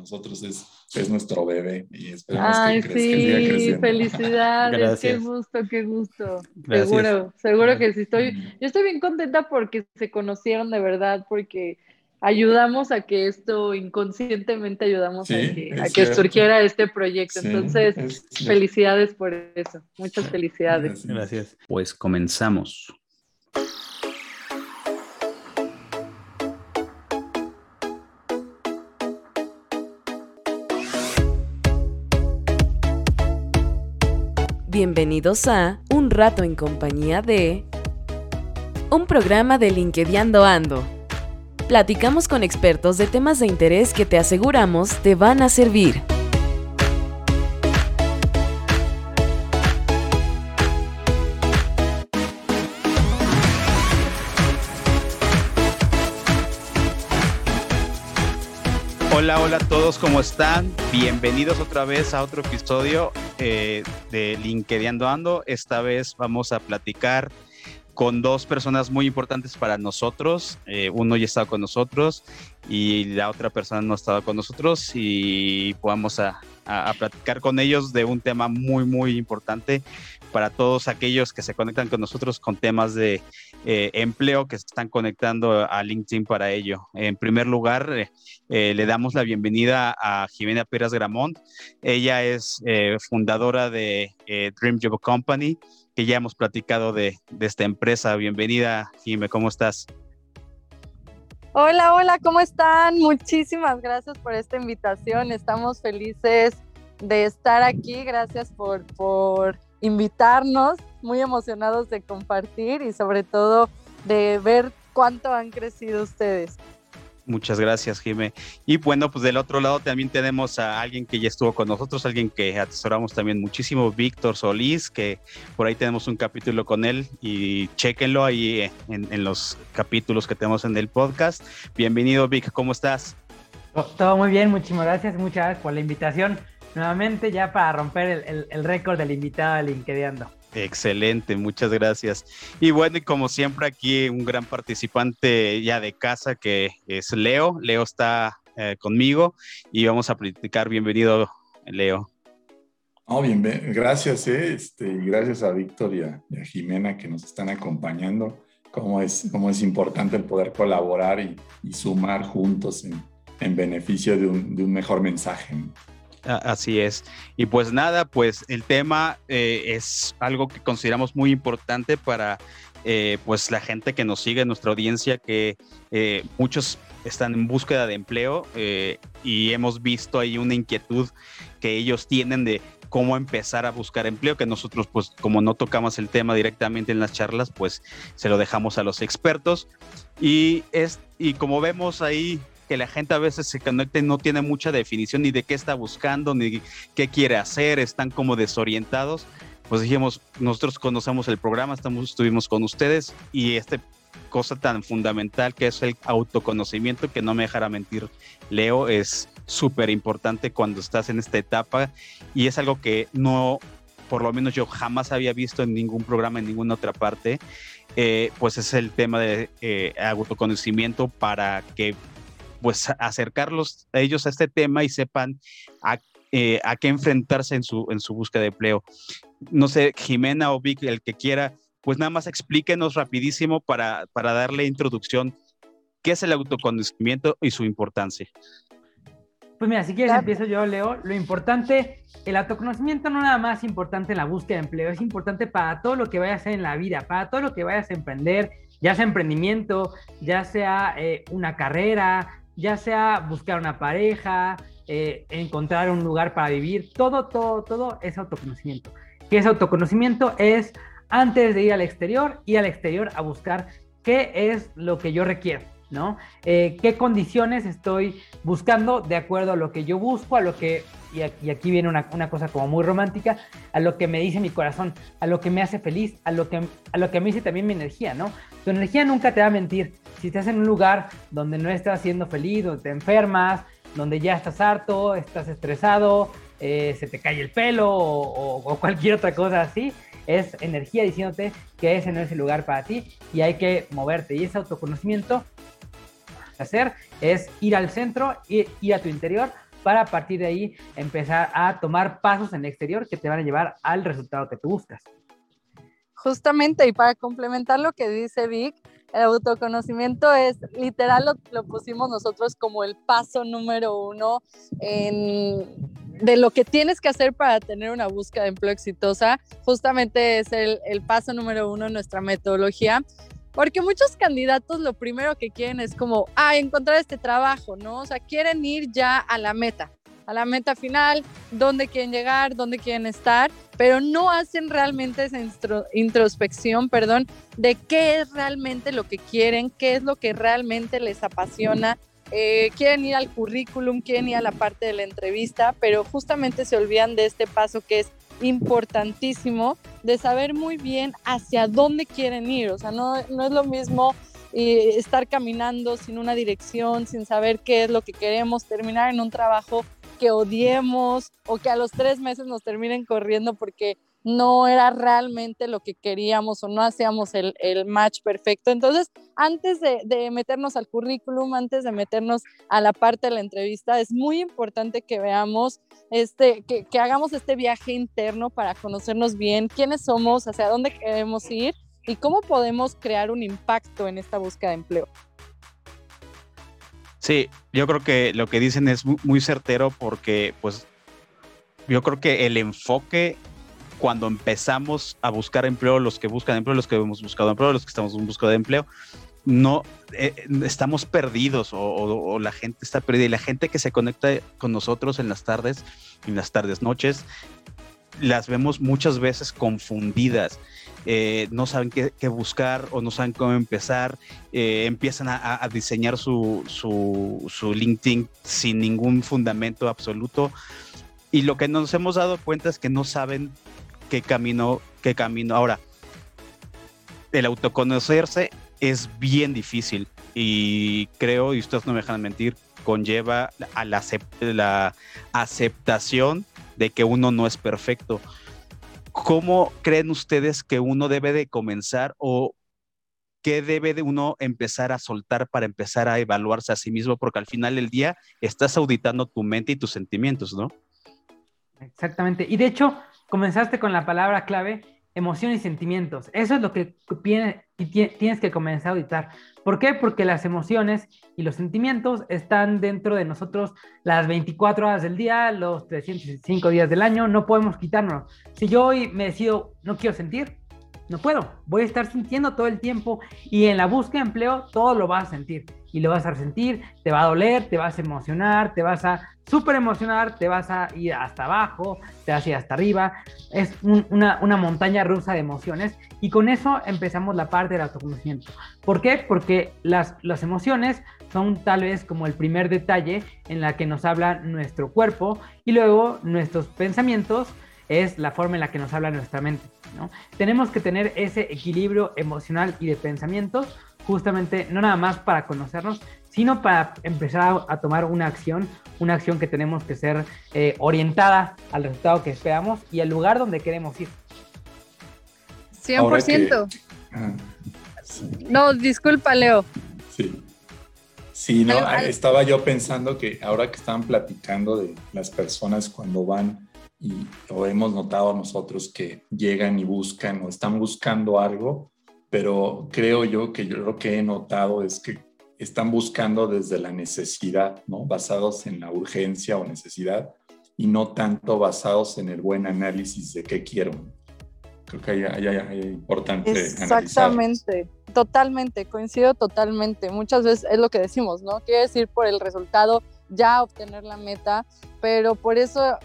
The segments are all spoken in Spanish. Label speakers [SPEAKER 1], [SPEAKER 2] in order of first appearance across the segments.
[SPEAKER 1] nosotros es, es nuestro bebé y esperamos
[SPEAKER 2] Ay,
[SPEAKER 1] que crezca
[SPEAKER 2] sí, felicidades,
[SPEAKER 3] Gracias.
[SPEAKER 2] qué gusto, qué gusto.
[SPEAKER 3] Gracias.
[SPEAKER 2] Seguro, seguro que sí estoy, yo estoy bien contenta porque se conocieron de verdad, porque ayudamos a que esto inconscientemente ayudamos
[SPEAKER 1] Sí,
[SPEAKER 2] a que, a que surgiera este proyecto.
[SPEAKER 1] Sí,
[SPEAKER 2] Entonces,
[SPEAKER 1] es-
[SPEAKER 2] felicidades por eso, muchas felicidades.
[SPEAKER 3] Gracias. Pues comenzamos.
[SPEAKER 4] Bienvenidos a Un rato en compañía de un programa de LinkedInando Ando. Platicamos con expertos de temas de interés que te aseguramos te van a servir.
[SPEAKER 3] Hola, hola a todos, ¿cómo están? Bienvenidos otra vez a otro episodio eh, de LinkedIn Ando. Esta vez vamos a platicar con dos personas muy importantes para nosotros. Eh, uno ya estaba con nosotros y la otra persona no estaba con nosotros y vamos a, platicar con ellos de un tema muy, muy importante para todos aquellos que se conectan con nosotros con temas de eh, empleo que se están conectando a LinkedIn para ello. En primer lugar, eh, eh, le damos la bienvenida a Jimena Pérez Gramont. Ella es fundadora de Dream Job Company, que ya hemos platicado de, de esta empresa. Bienvenida, Jime, ¿cómo estás?
[SPEAKER 2] Hola, hola, ¿cómo están? Muchísimas gracias por esta invitación. Estamos felices de estar aquí. Gracias por, por invitarnos. Muy emocionados de compartir y sobre todo de ver cuánto han crecido ustedes.
[SPEAKER 3] Muchas gracias, Jime. Y bueno, pues del otro lado también tenemos a alguien que ya estuvo con nosotros, alguien que atesoramos también muchísimo, Víctor Solís, que por ahí tenemos un capítulo con él y chéquenlo ahí en, en los capítulos que tenemos en el podcast. Bienvenido, Vic, ¿cómo estás?
[SPEAKER 5] To- Todo muy bien, muchísimas gracias, muchas gracias por la invitación. Nuevamente ya para romper el, el- el récord del invitado de LinkedIn.
[SPEAKER 3] Excelente, muchas gracias. Y bueno, y como siempre aquí un gran participante ya de casa que es Leo. Leo está eh, conmigo y vamos a platicar. Bienvenido, Leo.
[SPEAKER 1] Oh, bien, gracias, eh, este, gracias a Víctor y a, y a Jimena que nos están acompañando. Cómo es, cómo es importante el poder colaborar y, y sumar juntos en, en beneficio de un, de un mejor mensaje. ¿no?
[SPEAKER 3] Así es. Y pues nada, pues el tema eh, es algo que consideramos muy importante para eh, pues la gente que nos sigue, nuestra audiencia, que eh, muchos están en búsqueda de empleo y hemos visto ahí una inquietud que ellos tienen de cómo empezar a buscar empleo, que nosotros pues como no tocamos el tema directamente en las charlas, pues se lo dejamos a los expertos. Y, es, y como vemos ahí que la gente a veces se conecta y no tiene mucha definición ni de qué está buscando, ni qué quiere hacer, están como desorientados. Pues dijimos, nosotros conocemos el programa, estamos, estuvimos con ustedes y esta cosa tan fundamental que es el autoconocimiento, que no me dejará mentir, Leo, es súper importante cuando estás en esta etapa y es algo que no, por lo menos yo jamás había visto en ningún programa, en ninguna otra parte, eh, pues es el tema de eh, autoconocimiento para que pues acercarlos a ellos a este tema y sepan a, eh, a qué enfrentarse en su, en su búsqueda de empleo. No sé, Jimena o Vic, el que quiera, pues nada más explíquenos rapidísimo para, para darle introducción qué es el autoconocimiento y su importancia.
[SPEAKER 5] Pues mira, si quieres
[SPEAKER 2] Claro.
[SPEAKER 5] empiezo yo, Leo. Lo importante, el autoconocimiento no nada más es importante en la búsqueda de empleo, es importante para todo lo que vayas a hacer en la vida, para todo lo que vayas a emprender, ya sea emprendimiento, ya sea eh, una carrera, ya sea buscar una pareja, eh, encontrar un lugar para vivir, todo, todo, todo es autoconocimiento. ¿Qué es autoconocimiento? Es antes de ir al exterior, ir al exterior a buscar qué es lo que yo requiero, ¿no? Eh, ¿Qué condiciones estoy buscando de acuerdo a lo que yo busco, a lo que, y aquí, viene una, cosa como muy romántica, a lo que me dice mi corazón, a lo que me hace feliz, a lo que, a lo que me dice también mi energía, ¿no? Tu energía nunca te va a mentir. Si estás en un lugar donde no estás siendo feliz, donde te enfermas, donde ya estás harto, estás estresado, eh, se te cae el pelo o, o, o cualquier otra cosa así, es energía diciéndote que ese no es el lugar para ti y hay que moverte. Y ese autoconocimiento hacer es ir al centro, ir, ir, a tu interior para partir de ahí empezar a tomar pasos en el exterior que te van a llevar al resultado que tú buscas.
[SPEAKER 2] Justamente, y para complementar lo que dice Vic, el autoconocimiento es, literal, lo, pusimos nosotros como el paso número uno de lo que tienes que hacer para tener una búsqueda de empleo exitosa. Justamente es el paso número uno en nuestra metodología. Porque muchos candidatos lo primero que quieren es como, ah, encontrar este trabajo, ¿no? O sea, quieren ir ya a la meta a la meta final, dónde quieren llegar, dónde quieren estar, pero no hacen realmente esa introspección, perdón, de qué es realmente lo que quieren, qué es lo que realmente les apasiona. Eh, quieren ir al currículum, quieren ir a la parte de la entrevista, pero justamente se olvidan de este paso que es importantísimo, de saber muy bien hacia dónde quieren ir. O sea, no, no es lo mismo eh, estar caminando sin una dirección, sin saber qué es lo que queremos, terminar en un trabajo que odiemos o que a los tres meses nos terminen corriendo porque no era realmente lo que queríamos o no hacíamos el, match perfecto. Entonces, antes de, meternos al currículum, antes de meternos a la parte de la entrevista, es muy importante que veamos, este, que, que hagamos este viaje interno para conocernos bien, quiénes somos, hacia dónde queremos ir y cómo podemos crear un impacto en esta búsqueda de empleo.
[SPEAKER 3] Sí, yo creo que lo que dicen es muy certero porque pues yo creo que el enfoque cuando empezamos a buscar empleo, los que buscan empleo, los que hemos buscado empleo, los que estamos en busca de empleo, no eh, estamos perdidos o, la gente está perdida. Y la gente que se conecta con nosotros en las tardes, en las tardes, noches, las vemos muchas veces confundidas. Eh, no saben qué, buscar o no saben cómo empezar, eh, empiezan a, diseñar su, su, LinkedIn sin ningún fundamento absoluto. Y lo que nos hemos dado cuenta es que no saben qué camino, qué camino. Ahora, el autoconocerse es bien difícil y creo, y ustedes no me dejan mentir, conlleva a la, la aceptación de que uno no es perfecto. ¿Cómo creen ustedes que uno debe de comenzar o qué debe de uno empezar a soltar para empezar a evaluarse a sí mismo? Porque al final del día estás auditando tu mente y tus sentimientos, ¿no?
[SPEAKER 5] Exactamente. Y de hecho, comenzaste con la palabra clave, emoción y sentimientos. Eso es lo que tienes que comenzar a auditar. ¿Por qué? Porque las emociones y los sentimientos están dentro de nosotros las 24 horas del día, los 365 días del año, no podemos quitarnos. Si yo hoy me decido, no quiero sentir, no puedo, voy a estar sintiendo todo el tiempo y en la búsqueda de empleo todo lo vas a sentir y lo vas a sentir, te va a doler, te vas a emocionar, te vas a súper emocionar, te vas a ir hasta abajo, te vas a ir hasta arriba. Es una, montaña rusa de emociones y con eso empezamos la parte del autoconocimiento. ¿Por qué? Porque las, las emociones son tal vez como el primer detalle en la que nos habla nuestro cuerpo y luego nuestros pensamientos es la forma en la que nos habla nuestra mente. ¿no? Tenemos que tener ese equilibrio emocional y de pensamientos justamente no nada más para conocernos, sino para empezar a, tomar una acción, una acción que tenemos que ser eh, orientada al resultado que esperamos y al lugar donde queremos ir.
[SPEAKER 2] 100%. Ah, no, disculpa, Leo.
[SPEAKER 1] Sí. Sí, no, estaba yo pensando que ahora que estaban platicando de las personas cuando van y lo hemos notado nosotros que llegan y buscan o están buscando algo, pero creo yo que yo lo que he notado es que están buscando desde la necesidad, ¿no? Basados en la urgencia o necesidad y no tanto basados en el buen análisis de qué quiero. Creo que hay, importante
[SPEAKER 2] Exactamente, totalmente, coincido totalmente. Muchas veces es lo que decimos, ¿no? Quiere decir por el resultado ya obtener la meta, pero por eso eh,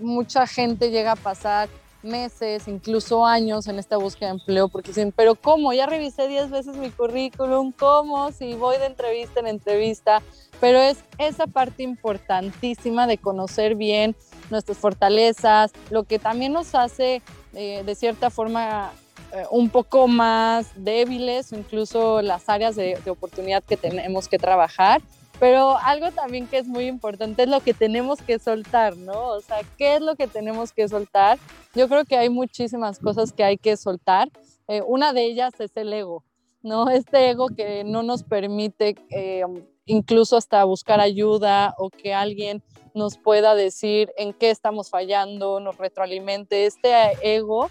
[SPEAKER 2] mucha gente llega a pasar meses, incluso años en esta búsqueda de empleo, porque dicen, pero ¿cómo? Ya revisé 10 veces mi currículum, ¿cómo? Si voy de entrevista en entrevista, pero es esa parte importantísima de conocer bien nuestras fortalezas, lo que también nos hace eh, de cierta forma eh, un poco más débiles incluso las áreas de oportunidad que tenemos que trabajar pero algo también que es muy importante es lo que tenemos que soltar, ¿no? O sea, ¿qué es lo que tenemos que soltar? Yo creo que hay muchísimas cosas que hay que soltar. Eh, una de ellas es el ego. ¿no? Este ego que no nos permite eh, incluso hasta buscar ayuda o que alguien nos pueda decir en qué estamos fallando, nos retroalimente. Este ego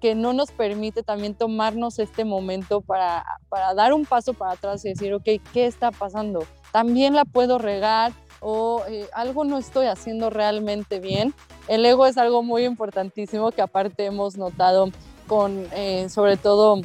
[SPEAKER 2] que no nos permite también tomarnos este momento para, para dar un paso para atrás y decir, ok, ¿qué está pasando? También la puedo regar o eh, algo no estoy haciendo realmente bien. El ego es algo muy importantísimo que aparte hemos notado con, eh, sobre todo,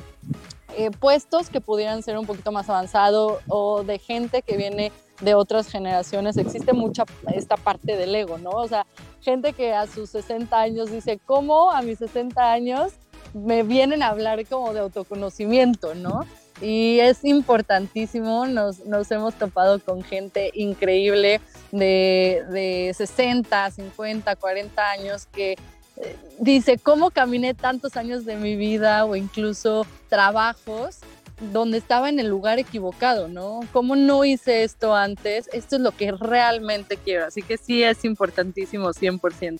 [SPEAKER 2] eh, puestos que pudieran ser un poquito más avanzados o de gente que viene de otras generaciones. Existe mucha esta parte del ego, ¿no? O sea, gente que a sus 60 años dice, ¿cómo a mis 60 años me vienen a hablar como de autoconocimiento, ¿no? Y es importantísimo, nos, nos hemos topado con gente increíble de, de 60, 50, 40 años que eh, dice, ¿cómo caminé tantos años de mi vida o incluso trabajos donde estaba en el lugar equivocado, ¿no? ¿Cómo no hice esto antes? Esto es lo que realmente quiero, así que sí es importantísimo 100%.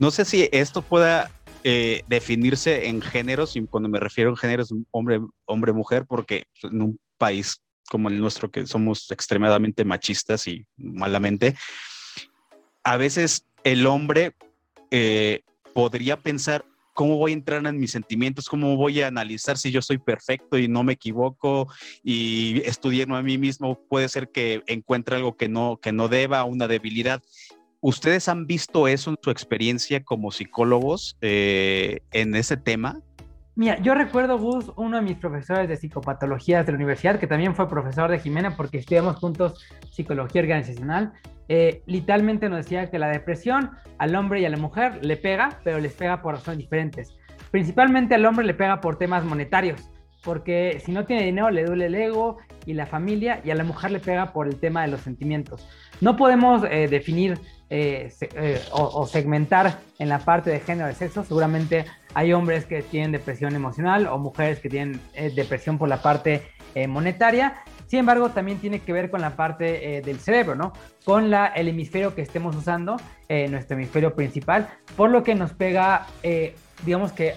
[SPEAKER 3] No sé si esto pueda eh, definirse en géneros, y cuando me refiero a géneros hombre, hombre, mujer, porque en un país como el nuestro, que somos extremadamente machistas y malamente, a veces el hombre eh, podría pensar cómo voy a entrar en mis sentimientos, cómo voy a analizar si yo soy perfecto y no me equivoco y estudiarme a mí mismo, puede ser que encuentre algo que no, que no deba, una debilidad. ¿Ustedes han visto eso en su experiencia como psicólogos eh, en ese tema?
[SPEAKER 5] Mira, yo recuerdo, Gus, uno de mis profesores de psicopatologías de la universidad, que también fue profesor de Jimena porque estudiamos juntos psicología organizacional, eh, literalmente nos decía que la depresión al hombre y a la mujer le pega, pero les pega por razones diferentes. Principalmente al hombre le pega por temas monetarios, porque si no tiene dinero le duele el ego y la familia, y a la mujer le pega por el tema de los sentimientos. No podemos eh, definir eh, eh, o, segmentar en la parte de género de sexo. Seguramente hay hombres que tienen depresión emocional o mujeres que tienen eh, depresión por la parte monetaria. Sin embargo, también tiene que ver con la parte del cerebro, ¿no? Con la, el hemisferio que estemos usando, nuestro hemisferio principal, por lo que nos pega, digamos que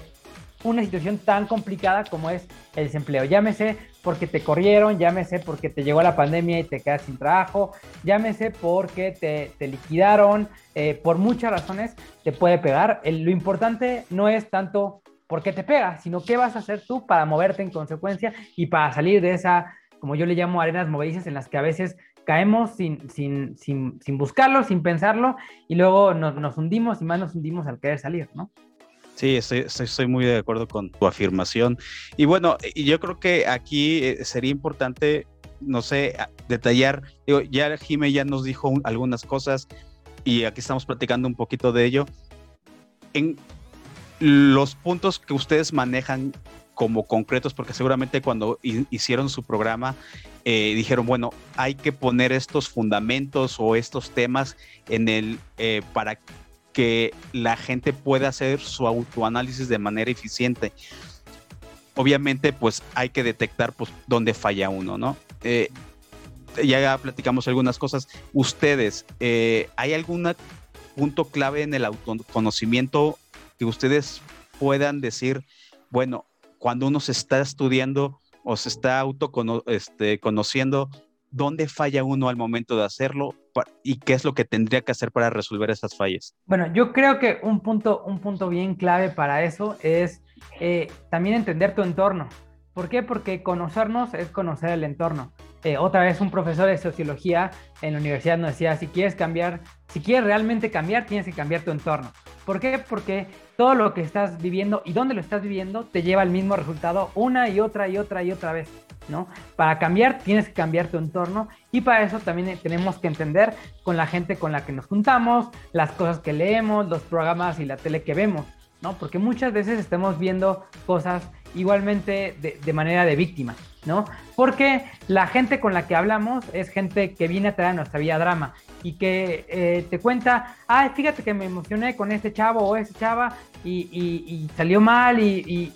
[SPEAKER 5] una situación tan complicada como es el desempleo. Llámese porque te corrieron, llámese porque te llegó la pandemia y te quedas sin trabajo, llámese porque te, liquidaron, eh, por muchas razones te puede pegar. lo importante no es tanto por qué te pega, sino qué vas a hacer tú para moverte en consecuencia y para salir de esa, como yo le llamo, arenas movedizas en las que a veces caemos sin, sin, sin, sin buscarlo, sin pensarlo, y luego nos, nos hundimos y más nos hundimos al querer salir, ¿no?
[SPEAKER 3] Sí, estoy, muy de acuerdo con tu afirmación. Y bueno, yo creo que aquí eh, sería importante, no sé, detallar, ya Jime ya nos dijo algunas cosas y aquí estamos platicando un poquito de ello. En los puntos que ustedes manejan como concretos, porque seguramente cuando hicieron su programa eh, dijeron, bueno, hay que poner estos fundamentos o estos temas en el eh, para que la gente pueda hacer su autoanálisis de manera eficiente. Obviamente, pues hay que detectar pues, dónde falla uno, ¿no? Eh, ya platicamos algunas cosas. Ustedes, eh, ¿hay algún punto clave en el autoconocimiento que ustedes puedan decir, bueno, cuando uno se está estudiando o se está autoconociendo, este, dónde falla uno al momento de hacerlo y qué es lo que tendría que hacer para resolver esas fallas.
[SPEAKER 5] Bueno, yo creo que un punto, un punto bien clave para eso es eh, también entender tu entorno. ¿Por qué? Porque conocernos es conocer el entorno. Eh, otra vez un profesor de sociología en la universidad nos decía, si quieres cambiar, si quieres realmente cambiar, tienes que cambiar tu entorno. ¿Por qué? Porque todo lo que estás viviendo y dónde lo estás viviendo te lleva al mismo resultado una y otra y otra y otra vez. ¿No? Para cambiar tienes que cambiar tu entorno y para eso también tenemos que entender con la gente con la que nos juntamos, las cosas que leemos, los programas y la tele que vemos, ¿no? Porque muchas veces estamos viendo cosas igualmente de, manera de víctima, ¿no? Porque la gente con la que hablamos es gente que viene a traer nuestra vida drama y que eh, te cuenta, ay, fíjate que me emocioné con este chavo o esa chava y, salió mal y,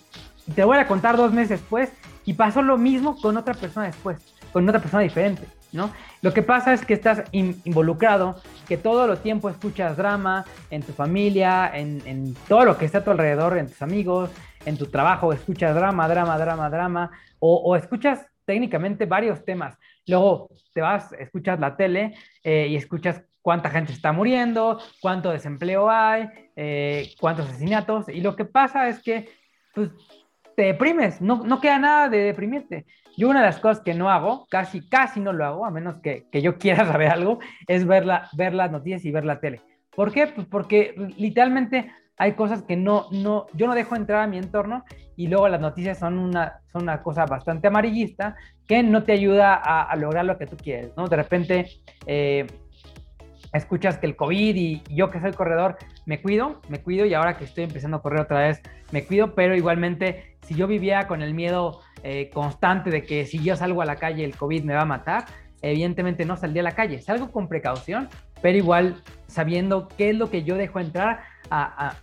[SPEAKER 5] te voy a contar dos meses después y pasó lo mismo con otra persona después, con otra persona diferente, ¿no? Lo que pasa es que estás involucrado, que todo el tiempo escuchas drama en tu familia, en, todo lo que está a tu alrededor, en tus amigos, en tu trabajo, escuchas drama, drama, drama, drama, o, escuchas técnicamente varios temas. Luego te vas, escuchas la tele eh, y escuchas cuánta gente está muriendo, cuánto desempleo hay, eh, cuántos asesinatos, y lo que pasa es que pues, te deprimes, no, no queda nada de deprimirte. Yo una de las cosas que no hago, casi, casi no lo hago, a menos que, que yo quiera saber algo, es ver, ver las noticias y ver la tele. ¿Por qué? Pues porque literalmente hay cosas que no, no, yo no dejo entrar a mi entorno y luego las noticias son una, son una cosa bastante amarillista que no te ayuda a, lograr lo que tú quieres, ¿no? De repente eh, escuchas que el COVID y yo que soy corredor me cuido, me cuido y ahora que estoy empezando a correr otra vez me cuido, pero igualmente si yo vivía con el miedo eh, constante de que si yo salgo a la calle el COVID me va a matar, evidentemente no saldría a la calle. Salgo con precaución, pero igual sabiendo qué es lo que yo dejo entrar a,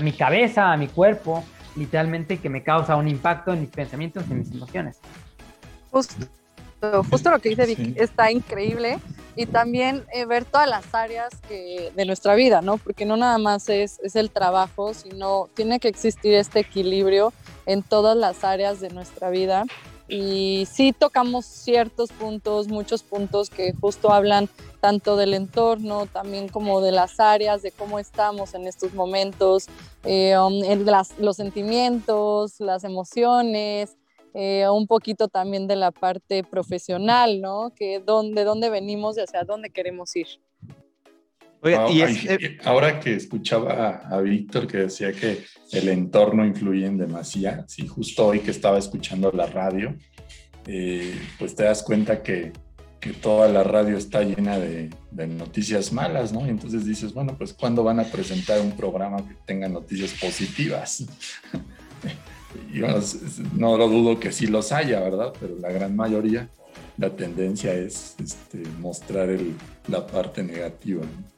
[SPEAKER 5] mi cabeza, a mi cuerpo, literalmente que me causa un impacto en mis pensamientos y en mis emociones.
[SPEAKER 2] Justo, justo lo que dice Vicky está increíble y también eh, ver todas las áreas de nuestra vida, ¿no? Porque no nada más es, es el trabajo, sino tiene que existir este equilibrio en todas las áreas de nuestra vida y sí tocamos ciertos puntos, muchos puntos que justo hablan tanto del entorno, también como de las áreas, de cómo estamos en estos momentos, eh, um, los sentimientos, las emociones, eh, un poquito también de la parte profesional, ¿no? Que de dónde venimos y hacia dónde queremos ir.
[SPEAKER 1] Eh, ahora que escuchaba a, Víctor que decía que el entorno influye en demasía, sí, justo hoy que estaba escuchando la radio, eh, pues te das cuenta que, que, toda la radio está llena de, noticias malas, ¿no? Y entonces dices, bueno, pues ¿cuándo van a presentar un programa que tenga noticias positivas? y no lo dudo que sí los haya, ¿verdad? Pero la gran mayoría, la tendencia es este, mostrar la parte negativa. ¿no?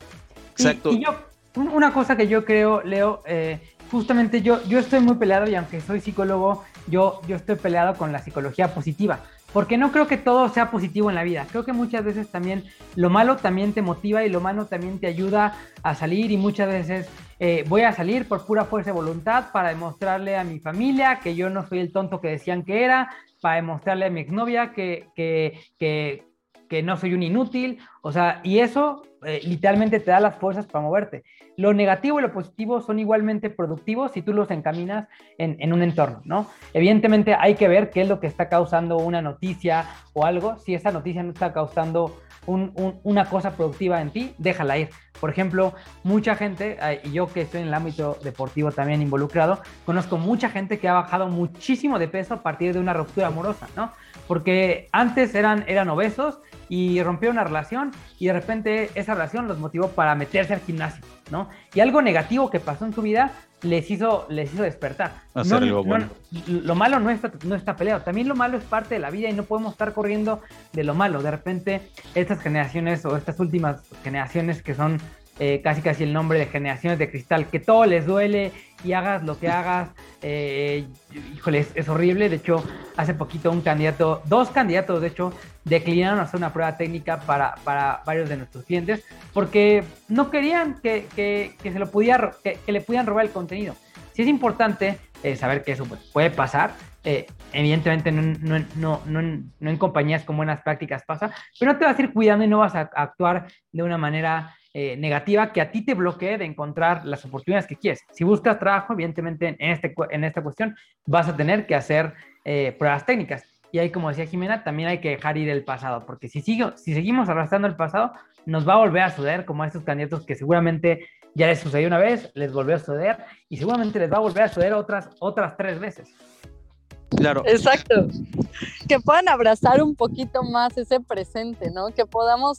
[SPEAKER 5] Exacto. Y, yo, una cosa que yo creo, Leo, eh, justamente yo, yo estoy muy peleado y aunque soy psicólogo, yo, yo estoy peleado con la psicología positiva. Porque no creo que todo sea positivo en la vida. Creo que muchas veces también lo malo también te motiva y lo malo también te ayuda a salir y muchas veces eh, voy a salir por pura fuerza de voluntad para demostrarle a mi familia que yo no soy el tonto que decían que era, para demostrarle a mi exnovia que, que, que, que no soy un inútil. O sea, y eso eh, literalmente te da las fuerzas para moverte. Lo negativo y lo positivo son igualmente productivos si tú los encaminas en, un entorno, ¿no? Evidentemente hay que ver qué es lo que está causando una noticia o algo. Si esa noticia no está causando una cosa productiva en ti, déjala ir. Por ejemplo, mucha gente, y yo que estoy en el ámbito deportivo también involucrado, conozco mucha gente que ha bajado muchísimo de peso a partir de una ruptura amorosa, ¿no? Porque antes eran, eran obesos y rompieron una relación y de repente esa relación los motivó para meterse al gimnasio, ¿no? Y algo negativo que pasó en su vida les hizo, les hizo despertar. lo malo no está, no está peleado, también lo malo es parte de la vida y no podemos estar corriendo de lo malo. De repente estas generaciones o estas últimas generaciones que son eh, casi casi el nombre de generaciones de cristal, que todo les duele y hagas lo que hagas, eh, híjole, es, horrible. De hecho, hace poquito un candidato, dos candidatos de hecho, declinaron hacer una prueba técnica para, para varios de nuestros clientes porque no querían que, que, se lo pudiera, que, le pudieran robar el contenido. Sí es importante eh, saber que eso pues, puede pasar, evidentemente no, no, no, no, en compañías con buenas prácticas pasa, pero no te vas a ir cuidando y no vas a actuar de una manera eh, negativa que a ti te bloquee de encontrar las oportunidades que quieres. Si buscas trabajo, evidentemente en, este, en esta cuestión vas a tener que hacer eh, pruebas técnicas. Y ahí, como decía Jimena, también hay que dejar ir el pasado, porque si, sigo, si seguimos arrastrando el pasado, nos va a volver a suceder como a estos candidatos que seguramente ya les sucedió una vez, les volvió a suceder y seguramente les va a volver a suceder otras, otras tres veces.
[SPEAKER 2] Claro. Exacto. Que puedan abrazar un poquito más ese presente, ¿no? Que podamos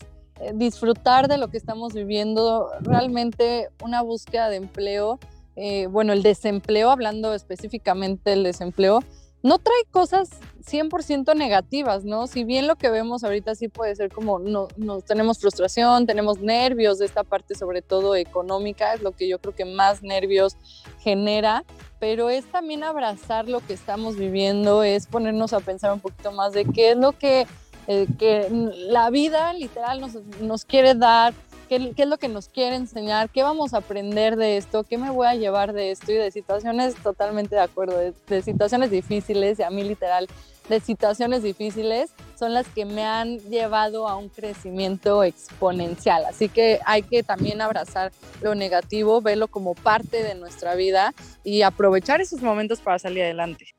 [SPEAKER 2] disfrutar de lo que estamos viviendo, realmente una búsqueda de empleo, eh, bueno, el desempleo, hablando específicamente del desempleo, no trae cosas 100% negativas, ¿no? Si bien lo que vemos ahorita sí puede ser como, no, no, tenemos frustración, tenemos nervios de esta parte, sobre todo económica, es lo que yo creo que más nervios genera, pero es también abrazar lo que estamos viviendo, es ponernos a pensar un poquito más de qué es lo que eh, que la vida literal nos, nos, quiere dar qué, es lo que nos quiere enseñar, qué vamos a aprender de esto, qué me voy a llevar de esto y de situaciones totalmente de acuerdo, de, situaciones difíciles y a mí literal de situaciones difíciles son las que me han llevado a un crecimiento exponencial. Así que hay que también abrazar lo negativo, verlo como parte de nuestra vida y aprovechar esos momentos para salir adelante.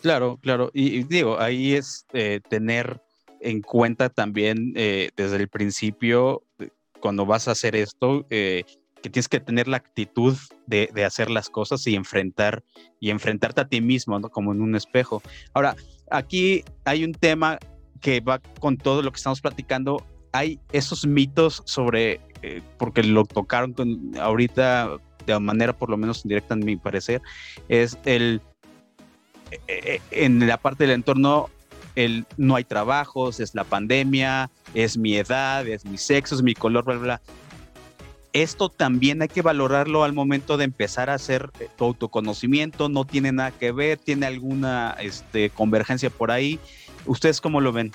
[SPEAKER 3] Claro, claro. Y, digo, ahí es eh, tener en cuenta también eh, desde el principio, eh, cuando vas a hacer esto, que tienes que tener la actitud de, de, hacer las cosas y enfrentar y enfrentarte a ti mismo, ¿no? Como en un espejo. Ahora, aquí hay un tema que va con todo lo que estamos platicando. Hay esos mitos sobre, eh, porque lo tocaron con, ahorita de manera por lo menos indirecta, en mi parecer, es el, eh, eh, en la parte del entorno, el no hay trabajos, es la pandemia, es mi edad, es mi sexo, es mi color, bla, bla, bla esto también hay que valorarlo al momento de empezar a hacer eh, tu autoconocimiento, no tiene nada que ver, tiene alguna este, convergencia por ahí. ¿Ustedes cómo lo ven?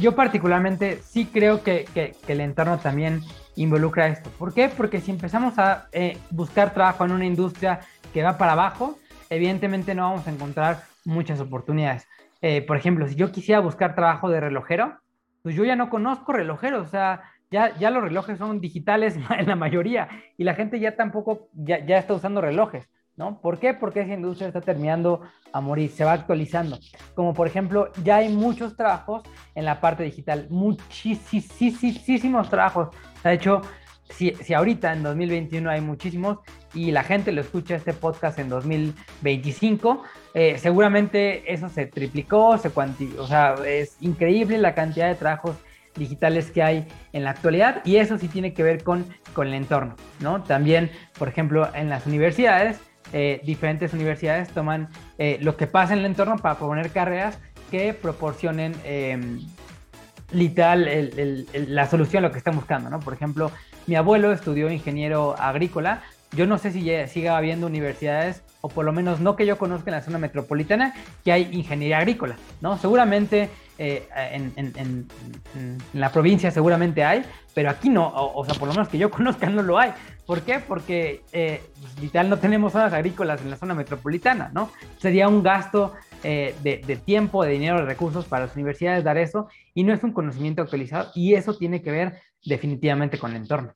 [SPEAKER 5] Yo particularmente sí creo que, el entorno también involucra esto. ¿Por qué? Porque si empezamos a eh, buscar trabajo en una industria que va para abajo, evidentemente no vamos a encontrar muchas oportunidades. Eh, por ejemplo, si yo quisiera buscar trabajo de relojero, pues yo ya no conozco relojeros, o sea, ya, ya los relojes son digitales en la mayoría y la gente ya tampoco, ya, ya está usando relojes, ¿no? ¿Por qué? Porque esa industria está terminando a morir, se va actualizando. Como por ejemplo, ya hay muchos trabajos en la parte digital, muchísimos trabajos. De hecho, si, si, ahorita en 2021 hay muchísimos y la gente lo escucha este podcast en 2025, eh, seguramente eso se triplicó, se cuanti o sea, es increíble la cantidad de trabajos digitales que hay en la actualidad y eso sí tiene que ver con, con el entorno, ¿no? También, por ejemplo, en las universidades, eh, diferentes universidades toman eh, lo que pasa en el entorno para proponer carreras que proporcionen em, literal la solución a lo que están buscando, ¿no? Por ejemplo, mi abuelo estudió ingeniero agrícola, yo no sé si siga habiendo universidades, o por lo menos no que yo conozca en la zona metropolitana, que hay ingeniería agrícola, ¿no? Seguramente eh, en, la provincia seguramente hay, pero aquí no, o, sea, por lo menos que yo conozca no lo hay. ¿Por qué? Porque eh, literal no tenemos zonas agrícolas en la zona metropolitana, ¿no? Sería un gasto eh, de, de, tiempo, de dinero, de recursos para las universidades dar eso, y no es un conocimiento actualizado, y eso tiene que ver definitivamente con el entorno.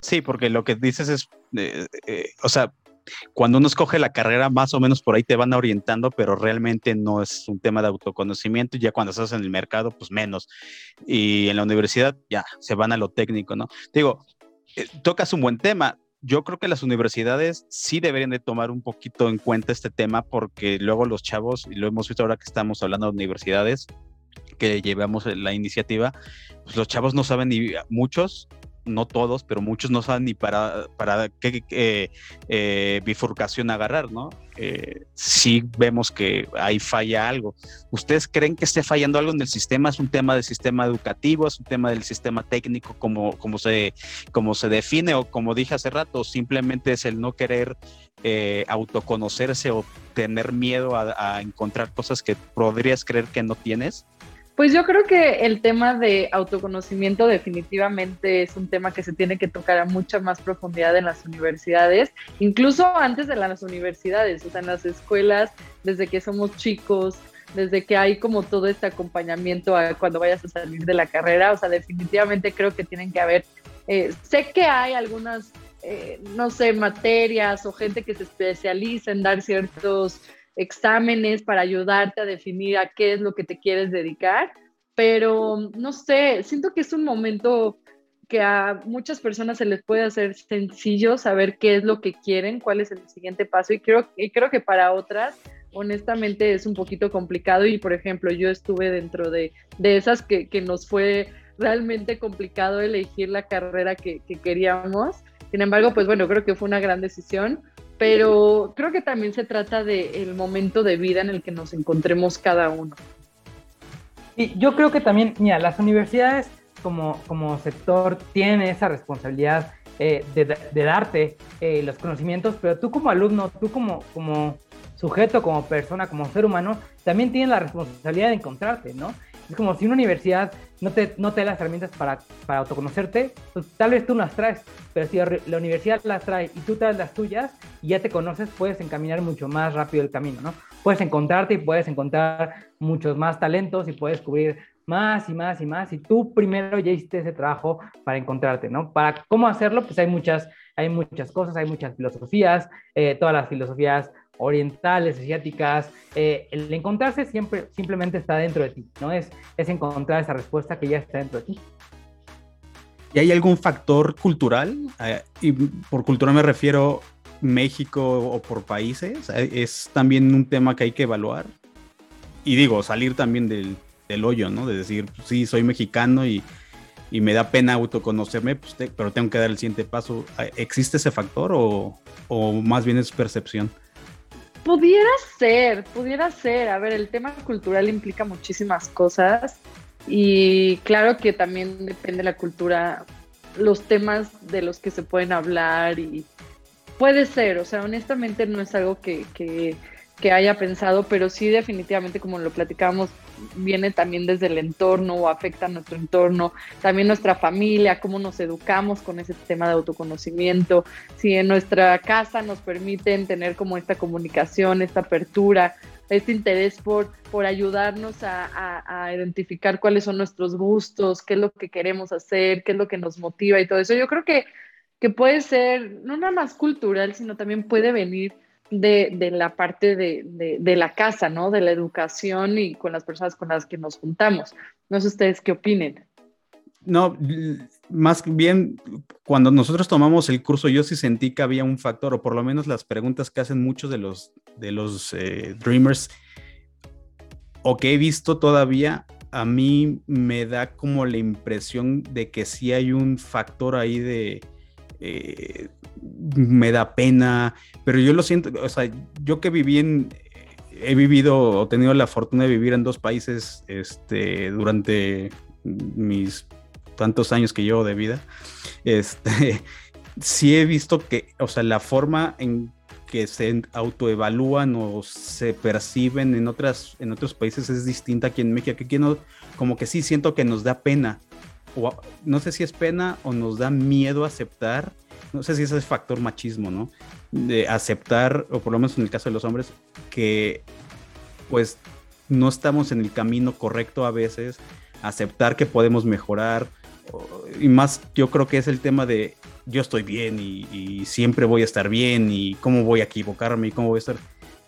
[SPEAKER 3] Sí, porque lo que dices es, o sea, cuando uno escoge la carrera, más o menos por ahí te van orientando, pero realmente no es un tema de autoconocimiento. Ya cuando estás en el mercado, pues menos. Y en la universidad, ya se van a lo técnico, ¿no? Digo, eh, tocas un buen tema. Yo creo que las universidades sí deberían de tomar un poquito en cuenta este tema porque luego los chavos, y lo hemos visto ahora que estamos hablando de universidades, que llevamos la iniciativa, pues los chavos no saben ni muchos no todos, pero muchos no saben ni para, para qué eh, bifurcación agarrar, ¿no? Eh, sí vemos que ahí falla algo. ¿Ustedes creen que esté fallando algo en el sistema? ¿Es un tema del sistema educativo? ¿Es un tema del sistema técnico como, como, se, como se define? O como dije hace rato, simplemente es el no querer eh, autoconocerse o tener miedo a encontrar cosas que podrías creer que no tienes?
[SPEAKER 2] Pues yo creo que el tema de autoconocimiento definitivamente es un tema que se tiene que tocar a mucha más profundidad en las universidades, incluso antes de las universidades, o sea, en las escuelas, desde que somos chicos, desde que hay como todo este acompañamiento a cuando vayas a salir de la carrera, o sea, definitivamente creo que tienen que haber, eh, sé que hay algunas, eh, no sé, materias o gente que se especializa en dar ciertos exámenes para ayudarte a definir a qué es lo que te quieres dedicar, pero no sé, siento que es un momento que a muchas personas se les puede hacer sencillo saber qué es lo que quieren, cuál es el siguiente paso y creo, y creo que para otras honestamente es un poquito complicado y por ejemplo yo estuve dentro de, de esas que, que, nos fue realmente complicado elegir la carrera que, que queríamos. Sin embargo, pues bueno, creo que fue una gran decisión pero creo que también se trata del momento de vida en el que nos encontremos cada uno.
[SPEAKER 5] Y yo creo que también, mira, las universidades como, como sector tienen esa responsabilidad eh, de, darte eh, los conocimientos, pero tú como alumno, tú como, como sujeto, como persona, como ser humano, también tienes la responsabilidad de encontrarte, ¿no? Es como si una universidad no te, no te da las herramientas para, para autoconocerte, pues tal vez tú las traes, pero si la universidad las trae y tú traes las tuyas y ya te conoces, puedes encaminar mucho más rápido el camino, ¿no? Puedes encontrarte y puedes encontrar muchos más talentos y puedes cubrir más y más y más. Y tú primero ya hiciste ese trabajo para encontrarte, ¿no? Para cómo hacerlo, pues hay muchas, hay muchas cosas, hay muchas filosofías, eh, todas las filosofías orientales, asiáticas, eh, el encontrarse siempre simplemente está dentro de ti, ¿no? Es, es encontrar esa respuesta que ya está dentro de ti.
[SPEAKER 3] ¿Y hay algún factor cultural? Eh, y por cultura me refiero México o por países. ¿Es también un tema que hay que evaluar? Y digo, salir también del, del hoyo, ¿no? De decir, sí, soy mexicano y, y me da pena autoconocerme, pues pero tengo que dar el siguiente paso. ¿Existe ese factor o, o más bien es percepción?
[SPEAKER 2] Pudiera ser, pudiera ser. A ver, el tema cultural implica muchísimas cosas y claro que también depende de la cultura, los temas de los que se pueden hablar y puede ser, o sea, honestamente no es algo que, que que haya pensado, pero sí definitivamente, como lo platicábamos, viene también desde el entorno o afecta a nuestro entorno, también nuestra familia, cómo nos educamos con ese tema de autoconocimiento, si en nuestra casa nos permiten tener como esta comunicación, esta apertura, este interés por, por ayudarnos a, a identificar cuáles son nuestros gustos, qué es lo que queremos hacer, qué es lo que nos motiva y todo eso. Yo creo que, que puede ser no nada más cultural, sino también puede venir de, la parte de, la casa, ¿no? De la educación y con las personas con las que nos juntamos. No sé ustedes qué opinen.
[SPEAKER 3] No, más bien, cuando nosotros tomamos el curso, yo sí sentí que había un factor, o por lo menos las preguntas que hacen muchos de los, de los eh, Dreamers, o que he visto todavía, a mí me da como la impresión de que sí hay un factor ahí de, eh, me da pena, pero yo lo siento, o sea, yo que viví en, he vivido o tenido la fortuna de vivir en dos países este, durante mis tantos años que llevo de vida, este, sí he visto que, o sea, la forma en que se autoevalúan o se perciben en, otras, en otros países es distinta aquí en México. Aquí no, como que sí siento que nos da pena, no sé si es pena o nos da miedo aceptar no sé si ese es factor machismo, ¿no? De aceptar, o por lo menos en el caso de los hombres, que pues no estamos en el camino correcto a veces, aceptar que podemos mejorar, y más yo creo que es el tema de yo estoy bien y, siempre voy a estar bien y cómo voy a equivocarme y cómo voy a estar.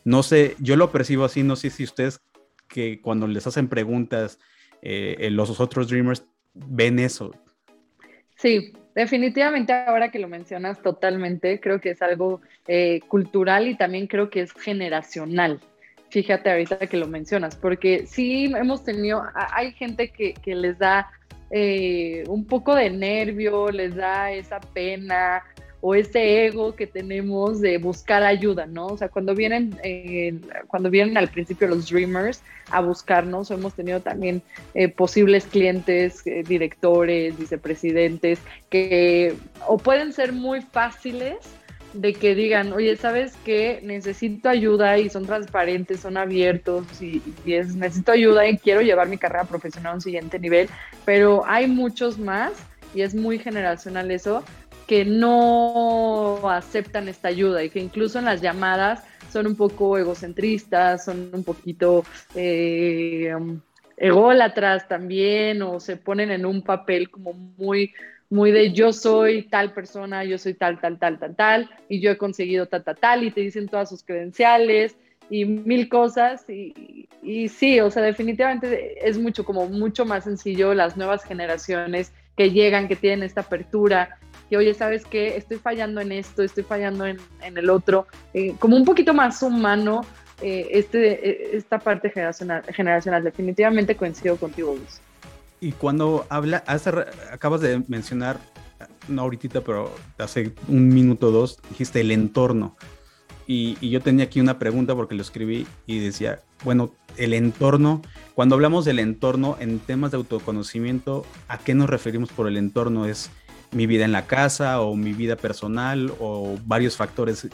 [SPEAKER 3] No sé, yo lo percibo así, no sé si ustedes que cuando les hacen preguntas, eh, los otros Dreamers ven eso.
[SPEAKER 2] Sí, Definitivamente, ahora que lo mencionas totalmente, creo que es algo eh, cultural y también creo que es generacional. Fíjate ahorita que lo mencionas, porque sí hemos tenido, hay gente que, que les da eh, un poco de nervio, les da esa pena o ese ego que tenemos de buscar ayuda, ¿no? O sea, cuando vienen, eh, cuando vienen al principio los Dreamers a buscarnos, hemos tenido también eh, posibles clientes, eh, directores, vicepresidentes, que o pueden ser muy fáciles de que digan, oye, ¿sabes qué? Necesito ayuda y son transparentes, son abiertos y, y es, necesito ayuda y quiero llevar mi carrera profesional a un siguiente nivel, pero hay muchos más y es muy generacional eso, que no aceptan esta ayuda y que incluso en las llamadas son un poco egocentristas, son un poquito eh, ególatras también o se ponen en un papel como muy muy de yo soy tal persona, yo soy tal, tal, tal, tal, tal, y yo he conseguido tal, tal, tal, y te dicen todas sus credenciales y mil cosas, y, y sí, o sea, definitivamente es mucho, como mucho más sencillo las nuevas generaciones que llegan, que tienen esta apertura, que oye, ¿sabes qué? Estoy fallando en esto, estoy fallando en, el otro, eh, como un poquito más humano eh, este, eh, esta parte generacional, generacional. Definitivamente coincido contigo, Luis.
[SPEAKER 3] Y cuando habla, acabas de mencionar, no ahorita, pero hace un minuto o dos, dijiste el entorno. Y, y, yo tenía aquí una pregunta porque lo escribí y decía, bueno, el entorno, cuando hablamos del entorno en temas de autoconocimiento, ¿a qué nos referimos por el entorno? ¿Es mi vida en la casa o mi vida personal o varios factores.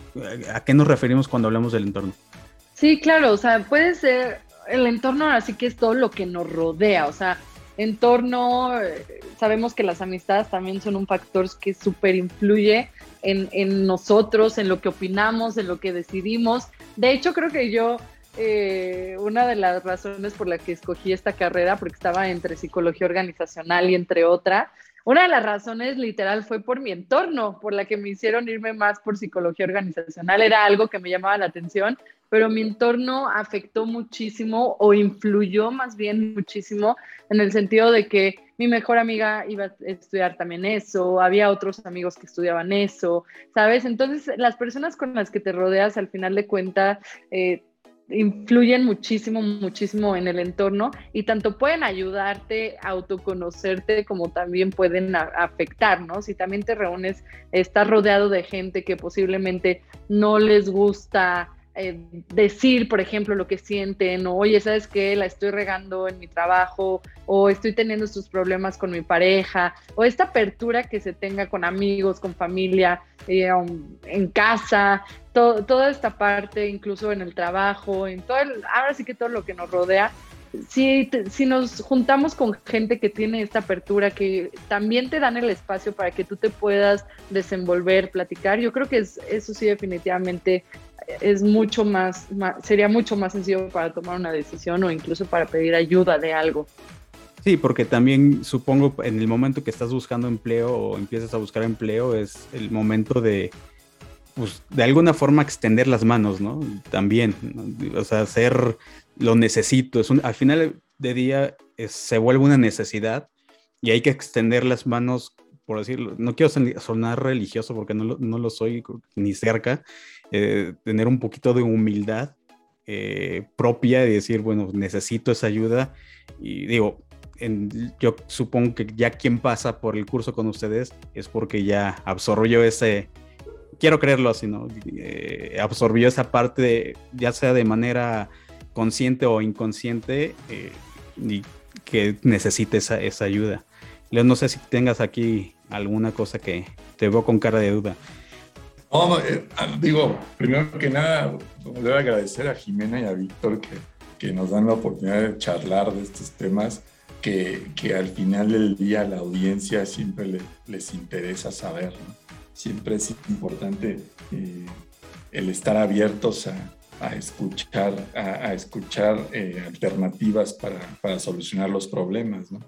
[SPEAKER 3] ¿A qué nos referimos cuando hablamos del entorno?
[SPEAKER 2] Sí, claro, o sea, puede ser, el entorno así que es todo lo que nos rodea, o sea, entorno, eh, sabemos que las amistades también son un factor que súper influye en, en, nosotros, en lo que opinamos, en lo que decidimos. De hecho, creo que yo, eh, una de las razones por la que escogí esta carrera, porque estaba entre psicología organizacional y entre otra, una de las razones literal fue por mi entorno, por la que me hicieron irme más por psicología organizacional. Era algo que me llamaba la atención, pero mi entorno afectó muchísimo o influyó más bien muchísimo en el sentido de que mi mejor amiga iba a estudiar también eso, había otros amigos que estudiaban eso, ¿sabes? Entonces, las personas con las que te rodeas al final de cuentas... Eh, influyen muchísimo, muchísimo en el entorno y tanto pueden ayudarte a autoconocerte como también pueden afectar, ¿no? Si también te reúnes, estás rodeado de gente que posiblemente no les gusta eh, decir, por ejemplo, lo que sienten, o oye, ¿sabes qué? La estoy regando en mi trabajo, o estoy teniendo estos problemas con mi pareja, o esta apertura que se tenga con amigos, con familia, eh, en casa, toda esta parte, incluso en el trabajo, en todo el, ahora sí que todo lo que nos rodea, si, si nos juntamos con gente que tiene esta apertura, que también te dan el espacio para que tú te puedas desenvolver, platicar, yo creo que es, eso sí definitivamente es mucho más, sería mucho más sencillo para tomar una decisión o incluso para pedir ayuda de algo.
[SPEAKER 3] Sí, porque también supongo en el momento que estás buscando empleo o empiezas a buscar empleo es el momento de, pues, de alguna forma extender las manos, ¿no? También, o sea, hacer lo necesito. Es un, al final de día se vuelve una necesidad y hay que extender las manos, por decirlo, no quiero sonar religioso porque no no lo soy ni cerca, eh, tener un poquito de humildad eh, propia y decir, bueno, necesito esa ayuda. Y digo, yo supongo que ya quien pasa por el curso con ustedes es porque ya absorbió ese, quiero creerlo así, ¿no? Eh, absorbió esa parte, ya sea de manera consciente o inconsciente, y que necesite esa, esa ayuda. Leo, no sé si tengas aquí alguna cosa que te veo con cara de duda.
[SPEAKER 1] Eh, ah, digo, primero que nada, debo agradecer a Jimena y a Víctor que, que, nos dan la oportunidad de charlar de estos temas que, que al final del día a la audiencia siempre les interesa saber. Siempre es importante eh, el estar abiertos a, a escuchar, a, escuchar eh, alternativas para, para, solucionar los problemas. ¿no?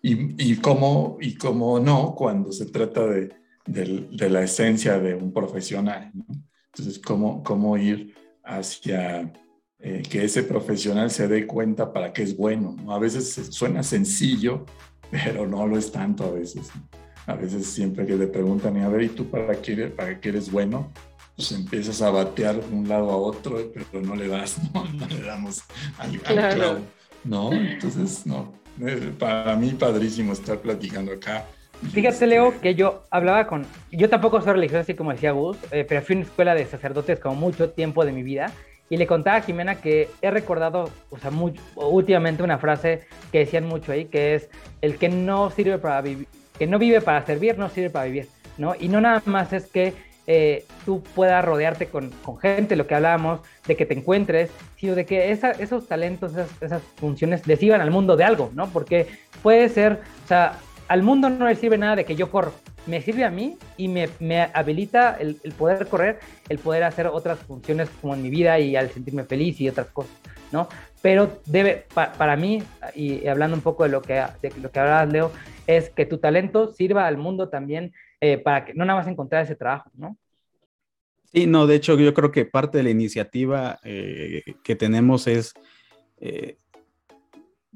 [SPEAKER 1] Y, y, cómo, y cómo no cuando se trata de de la esencia de un profesional. Entonces, ¿cómo, cómo ir hacia eh, que ese profesional se dé cuenta para qué es bueno? A veces suena sencillo, pero no lo es tanto a veces. A veces siempre que te preguntan, a ver, ¿y tú para qué, para qué eres bueno? Pues empiezas a batear de un lado a otro, pero no le das, no, le damos al, claro. ¿no? Entonces, no, eh, para mí padrísimo estar platicando acá
[SPEAKER 5] Fíjate, Leo, que yo hablaba con. Yo tampoco soy religioso, así como decía Gus, eh, pero fui a una escuela de sacerdotes como mucho tiempo de mi vida. Y le contaba a Jimena que he recordado, o sea, últimamente una frase que decían mucho ahí, que es: el que no sirve para vivir, que no vive para servir, no sirve para vivir, ¿no? Y no nada más es que eh, tú puedas rodearte con, gente, lo que hablábamos, de que te encuentres, sino de que esos talentos, esas, esas funciones les sirvan al mundo de algo, ¿no? Porque puede ser, o sea, al mundo no le sirve nada de que yo corro. Me sirve a mí y me, habilita el, poder correr, el poder hacer otras funciones como en mi vida y al sentirme feliz y otras cosas, ¿no? Pero debe, para mí, y hablando un poco de lo que, de lo que hablabas, Leo, es que tu talento sirva al mundo también eh, para que no nada más encontrar ese trabajo, ¿no?
[SPEAKER 3] Sí, no, de hecho yo creo que parte de la iniciativa eh, que tenemos es, eh,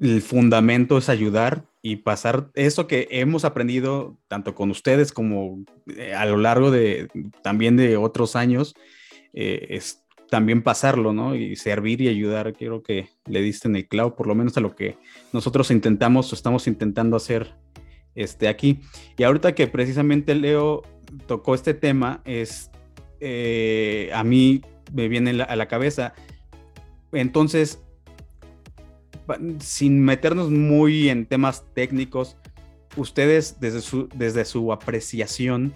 [SPEAKER 3] el fundamento es ayudar y pasar eso que hemos aprendido tanto con ustedes como eh, a lo largo de también de otros años, eh, es también pasarlo, ¿no? Y servir y ayudar. Quiero que le diste en el clavo, por lo menos a lo que nosotros intentamos o estamos intentando hacer este, aquí. Y ahorita que precisamente Leo tocó este tema, es eh, a mí me viene a la cabeza. Entonces, sin meternos muy en temas técnicos, ustedes desde su, desde su apreciación,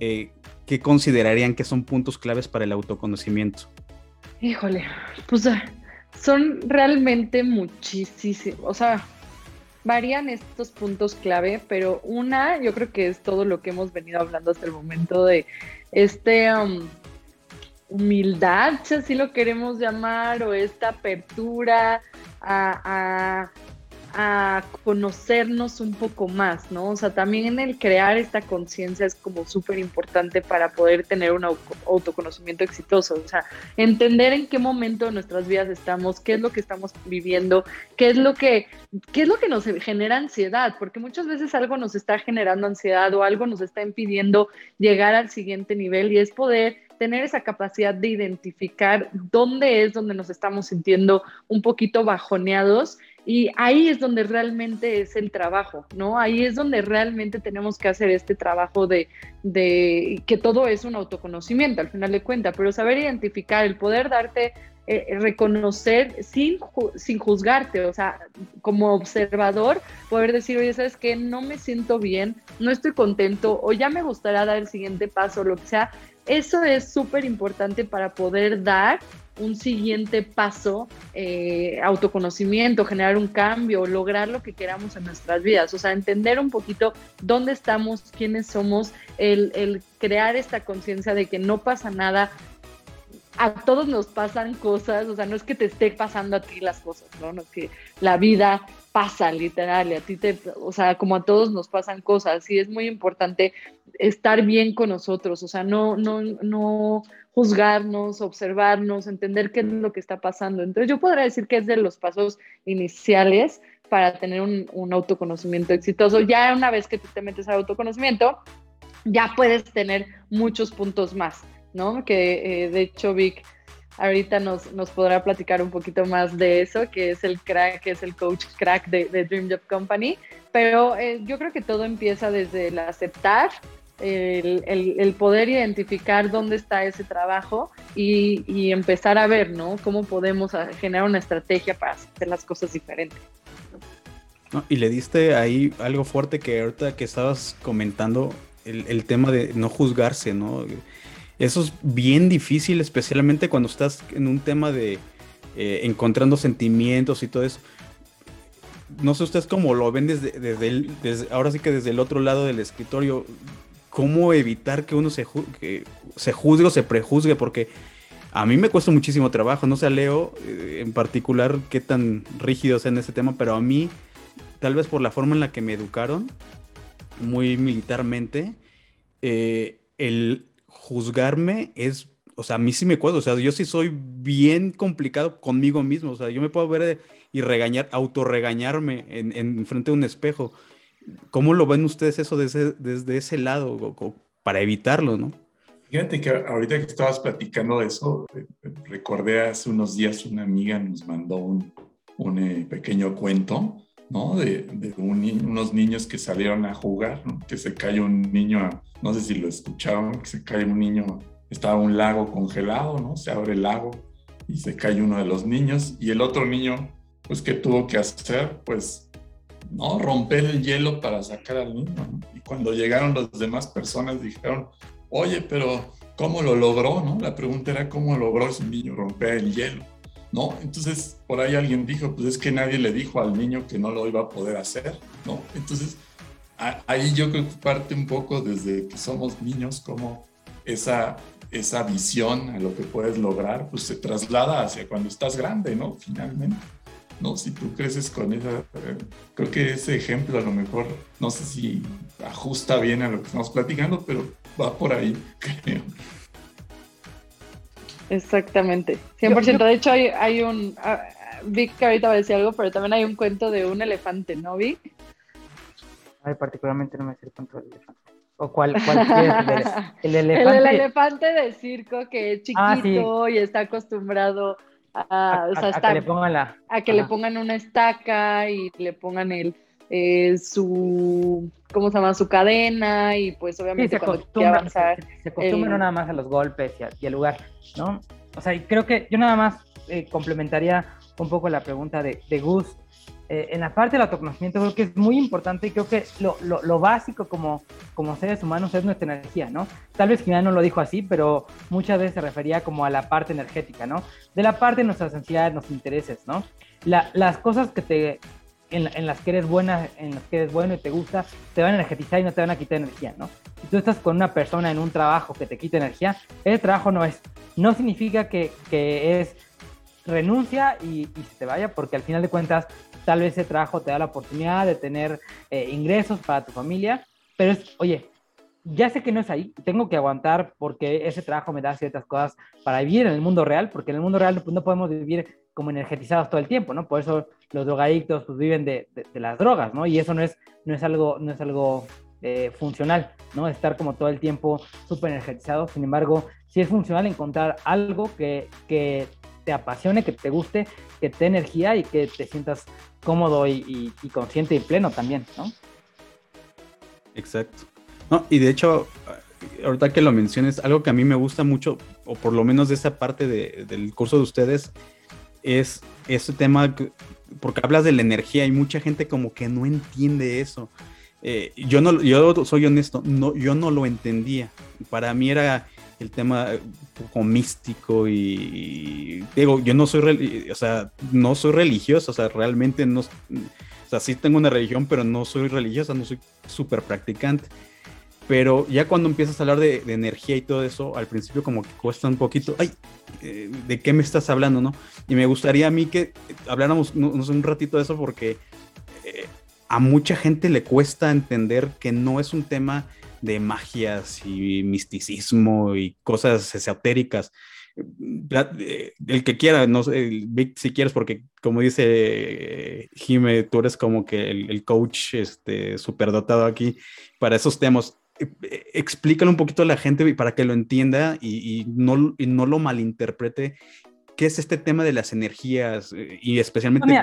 [SPEAKER 3] eh, ¿qué considerarían que son puntos claves para el autoconocimiento?
[SPEAKER 2] Híjole, pues ah, son realmente muchísimos, o sea, varían estos puntos clave, pero una, yo creo que es todo lo que hemos venido hablando hasta el momento de este um, humildad, si así lo queremos llamar, o esta apertura a a conocernos un poco más, ¿no? O sea, también el crear esta conciencia es como súper importante para poder tener un autoconocimiento exitoso, o sea, entender en qué momento de nuestras vidas estamos, qué es lo que estamos viviendo, qué es lo que, qué es lo que nos genera ansiedad, porque muchas veces algo nos está generando ansiedad o algo nos está impidiendo llegar al siguiente nivel y es poder tener esa capacidad de identificar dónde es donde nos estamos sintiendo un poquito bajoneados y ahí es donde realmente es el trabajo, ¿no? Ahí es donde realmente tenemos que hacer este trabajo de, que todo es un autoconocimiento al final de cuentas, pero saber identificar, el poder darte, eh, reconocer sin, sin juzgarte, o sea, como observador, poder decir, oye, ¿sabes qué? No me siento bien, no estoy contento o ya me gustaría dar el siguiente paso, lo que sea. Eso es súper importante para poder dar un siguiente paso, eh, autoconocimiento, generar un cambio, lograr lo que queramos en nuestras vidas. O sea, entender un poquito dónde estamos, quiénes somos, el, el crear esta conciencia de que no pasa nada. A todos nos pasan cosas, o sea, no es que te esté pasando a ti las cosas, ¿no? No es que la vida pasa literal y a ti o sea, como a todos nos pasan cosas y es muy importante estar bien con nosotros, o sea, no, no, no juzgarnos, observarnos, entender qué es lo que está pasando. Entonces yo podría decir que es de los pasos iniciales para tener un, autoconocimiento exitoso. Ya una vez que tú te metes al autoconocimiento, ya puedes tener muchos puntos más, ¿no? Que eh, de hecho Vic ahorita nos, nos, podrá platicar un poquito más de eso, que es el crack, que es el coach crack de, Dream Job Company. Pero eh, yo creo que todo empieza desde el aceptar, el, poder identificar dónde está ese trabajo y, empezar a ver, ¿no? Cómo podemos generar una estrategia para hacer las cosas diferentes.
[SPEAKER 3] y le diste ahí algo fuerte que ahorita que estabas comentando, el, tema de no juzgarse, ¿no? Eso es bien difícil, especialmente cuando estás en un tema de eh, encontrando sentimientos y todo eso. No sé ustedes cómo lo ven desde, ahora sí que desde el otro lado del escritorio cómo evitar que uno se, se juzgue o se prejuzgue, porque a mí me cuesta muchísimo trabajo, no sé, Leo eh, en particular qué tan rígido sea en ese tema, pero a mí, tal vez por la forma en la que me educaron, muy militarmente, eh, el juzgarme es, o sea, a mí sí me cuesta, o sea, yo sí soy bien complicado conmigo mismo, o sea, yo me puedo ver y regañar, autorregañarme en, en frente a un espejo. ¿Cómo lo ven ustedes eso desde, desde ese lado para evitarlo, no?
[SPEAKER 1] Fíjate que ahorita que estabas platicando de eso, eh, recordé hace unos días una amiga nos mandó un, un eh, pequeño cuento, ¿no? De, de unos niños que salieron a jugar, ¿no? Que se cae un niño, no sé si lo escucharon, que se cae un niño, estaba un lago congelado, ¿no? Se abre el lago y se cae uno de los niños y el otro niño, pues, ¿qué tuvo que hacer? Pues ¿no? Romper el hielo para sacar al niño. Y cuando llegaron las demás personas dijeron, oye, pero ¿cómo lo logró? ¿no? La pregunta era cómo logró ese niño romper el hielo. ¿No? Entonces, por ahí alguien dijo, pues es que nadie le dijo al niño que no lo iba a poder hacer, ¿no? Entonces, ahí yo creo que parte un poco desde que somos niños, como esa, esa visión a lo que puedes lograr, pues se traslada hacia cuando estás grande, ¿no? Finalmente. ¿No? Si tú creces con esa, eh, creo que ese ejemplo a lo mejor, no sé si ajusta bien a lo que estamos platicando, pero va por ahí, creo.
[SPEAKER 2] Exactamente, 100%. De hecho, hay, hay un, uh, Vic que ahorita va a decir algo, pero también hay un cuento de un elefante, ¿no, Vic?
[SPEAKER 5] Ay, particularmente no me sé el cuento del elefante. ¿O cuál, cuál es?
[SPEAKER 2] El, elefante. El, elefante de circo que es ah, chiquito y está acostumbrado a, que le pongan la, a que le pongan una estaca y le pongan el eh, su cómo se llama su cadena y pues obviamente
[SPEAKER 5] se acostumbra, se, acostumbra no nada más a los golpes y, al lugar no o sea creo que yo nada más eh, complementaría un poco la pregunta de, de Gus eh, en la parte del autoconocimiento creo que es muy importante y creo que lo, lo, básico como, como seres humanos es nuestra energía, ¿no? Tal vez Jiménez no lo dijo así, pero muchas veces se refería como a la parte energética, ¿no? De la parte de nuestras ansiedades, nuestros intereses, ¿no? las cosas que te, en, las que eres buena, en las que eres bueno y te gusta, te van a energetizar y no te van a quitar energía, ¿no? Si tú estás con una persona en un trabajo que te quita energía, ese trabajo no es, no significa que, que es renuncia y, y, se te vaya, porque al final de cuentas, tal vez ese trabajo te da la oportunidad de tener eh, ingresos para tu familia, pero es, oye, ya sé que no es ahí, tengo que aguantar porque ese trabajo me da ciertas cosas para vivir en el mundo real, porque en el mundo real pues, no podemos vivir como energetizados todo el tiempo, ¿no? Por eso los drogadictos pues, viven de, de, las drogas, ¿no? Y eso no es, no es algo, no es algo eh, funcional, ¿no? Estar como todo el tiempo súper energetizado. Sin embargo, sí es funcional encontrar algo que, que, te apasione, que te guste, que te energía y que te sientas cómodo y, y, consciente y pleno también, ¿no?
[SPEAKER 3] Exacto. No, y de hecho, ahorita que lo menciones, algo que a mí me gusta mucho, o por lo menos de esa parte de, del curso de ustedes, es ese tema, porque hablas de la energía y mucha gente como que no entiende eso. Eh, yo no, yo soy honesto, no, yo no lo entendía. Para mí era el tema un poco místico y, digo, yo no soy, o sea, no soy religioso, o sea, realmente no, o sea, sí tengo una religión, pero no soy religiosa, no soy súper practicante. Pero ya cuando empiezas a hablar de, energía y todo eso, al principio como que cuesta un poquito, ay, eh, ¿de qué me estás hablando, no? Y me gustaría a mí que habláramos un ratito de eso porque eh, a mucha gente le cuesta entender que no es un tema de magias y misticismo y cosas esotéricas. Eh, el que quiera, no sé, si quieres, porque como dice Jime, tú eres como que el, coach este, superdotado aquí para esos temas. Eh, explícale un poquito a la gente para que lo entienda y, no, no lo malinterprete. ¿Qué es este tema de las energías eh, y especialmente...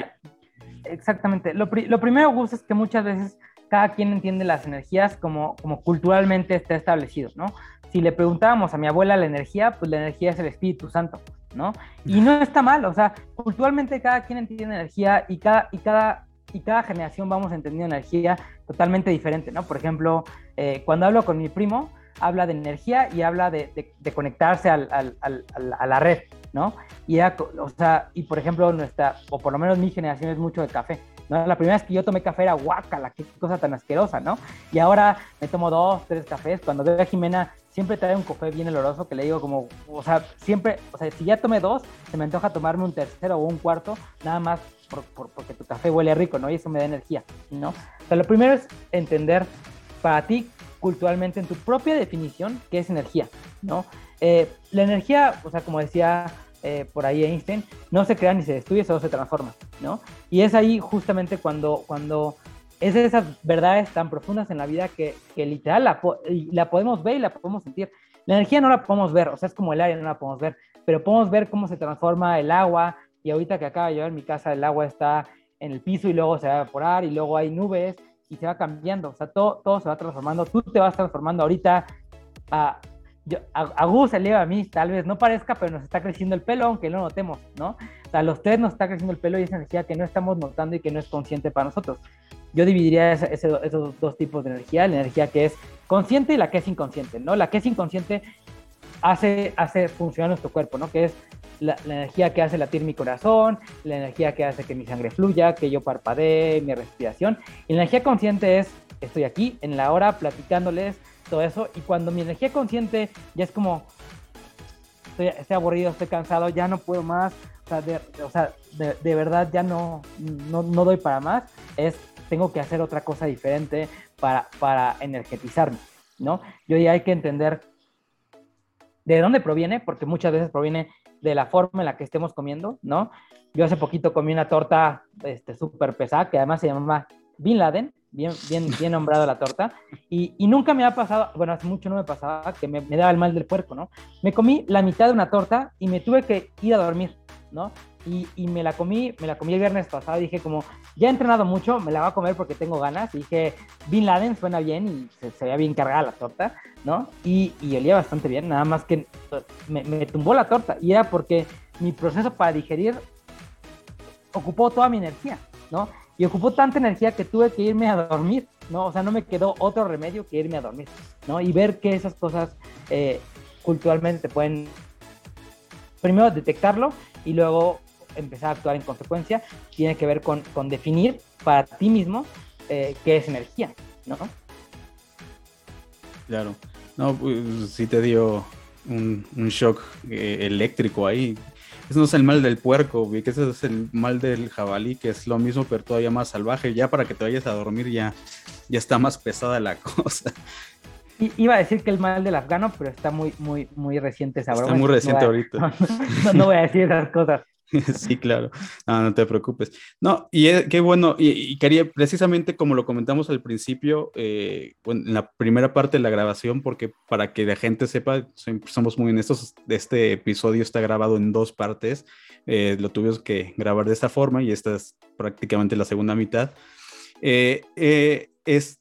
[SPEAKER 5] exactamente. Lo, lo, primero, Gus, es que muchas veces cada quien entiende las energías como, como culturalmente está establecido, ¿no? Si le preguntábamos a mi abuela la energía, pues la energía es el Espíritu Santo, ¿no? Y no está mal, o sea, culturalmente cada quien entiende energía y cada, y cada y cada generación vamos entendiendo energía totalmente diferente, ¿no? Por ejemplo, eh, cuando hablo con mi primo, habla de energía y habla de, de, conectarse al, al, al, a la red, ¿no? Y, o sea, y por ejemplo, nuestra, o por lo menos mi generación es mucho de café, ¿no? La primera vez que yo tomé café era guacala, qué cosa tan asquerosa, ¿no? Y ahora me tomo dos, tres cafés. Cuando veo a Jimena, siempre trae un café bien oloroso que le digo como, o sea, siempre, o sea, si ya tomé dos, se me antoja tomarme un tercero o un cuarto, nada más porque tu café huele rico, ¿no? Y eso me da energía, ¿no? O sea, lo primero es entender para ti culturalmente en tu propia definición qué es energía, ¿no? Eh, la energía, o sea, como decía eh, por ahí Einstein, no se crea ni se destruye, solo se transforma, ¿no? Y es ahí justamente cuando, cuando es de esas verdades tan profundas en la vida que, que literal la, la podemos ver y la podemos sentir. La energía no la podemos ver, o sea, es como el aire, no la podemos ver, pero podemos ver cómo se transforma el agua, y ahorita que acaba de llover en mi casa el agua está en el piso y luego se va a evaporar y luego hay nubes y se va cambiando, o sea, todo, todo se va transformando, tú te vas transformando ahorita a, a, Gus, el a mí, tal vez no parezca, pero nos está creciendo el pelo, aunque no notemos, ¿no? O sea, a los tres nos está creciendo el pelo y esa energía que no estamos notando y que no es consciente para nosotros. Yo dividiría esos dos tipos de energía, la energía que es consciente y la que es inconsciente, ¿no? La que es inconsciente hace, hace funcionar nuestro cuerpo, ¿no? Que es la, energía que hace latir mi corazón, la energía que hace que mi sangre fluya, que yo parpadee, mi respiración. Y la energía consciente es, estoy aquí en la hora platicándoles todo eso. Y cuando mi energía consciente ya es como, estoy, aburrido, estoy cansado, ya no puedo más, o sea, de, verdad ya no, no, no, doy para más, es, tengo que hacer otra cosa diferente para, para energetizarme, ¿no? Yo ya hay que entender de dónde proviene, porque muchas veces proviene de la forma en la que estemos comiendo, ¿no? Yo hace poquito comí una torta este, súper pesada, que además se llama Bin Laden, bien, bien, bien nombrado la torta, y, y, nunca me ha pasado, bueno, hace mucho no me pasaba, que me, me, daba el mal del puerco, ¿no? Me comí la mitad de una torta y me tuve que ir a dormir, ¿no? Y, y, me la comí, me la comí el viernes pasado y dije como, ya he entrenado mucho, me la voy a comer porque tengo ganas, y dije, Bin Laden suena bien y se, se veía bien cargada la torta, ¿no? Y, y olía bastante bien, nada más que me, me tumbó la torta, y era porque mi proceso para digerir ocupó toda mi energía, ¿no? Y ocupó tanta energía que tuve que irme a dormir, ¿no? O sea, no me quedó otro remedio que irme a dormir, ¿no? Y ver que esas cosas eh, culturalmente te pueden, primero detectarlo y luego empezar a actuar en consecuencia, tiene que ver con, con definir para ti mismo eh, qué es energía, ¿no?
[SPEAKER 3] Claro. No, pues sí te dio un, shock eh, eléctrico ahí. Ese no es el mal del puerco, que ese es el mal del jabalí, que es lo mismo, pero todavía más salvaje. Ya para que te vayas a dormir ya, ya está más pesada la cosa.
[SPEAKER 5] iba a decir que el mal del afgano, pero está muy, muy, muy reciente esa
[SPEAKER 3] Está muy reciente ahorita.
[SPEAKER 5] No, voy a decir esas cosas.
[SPEAKER 3] Sí, claro. No, te preocupes. No, y qué bueno, y, quería precisamente como lo comentamos al principio, eh, en la primera parte de la grabación, porque para que la gente sepa, somos muy honestos, este episodio está grabado en dos partes, eh, lo tuvimos que grabar de esta forma y esta es prácticamente la segunda mitad. Eh, es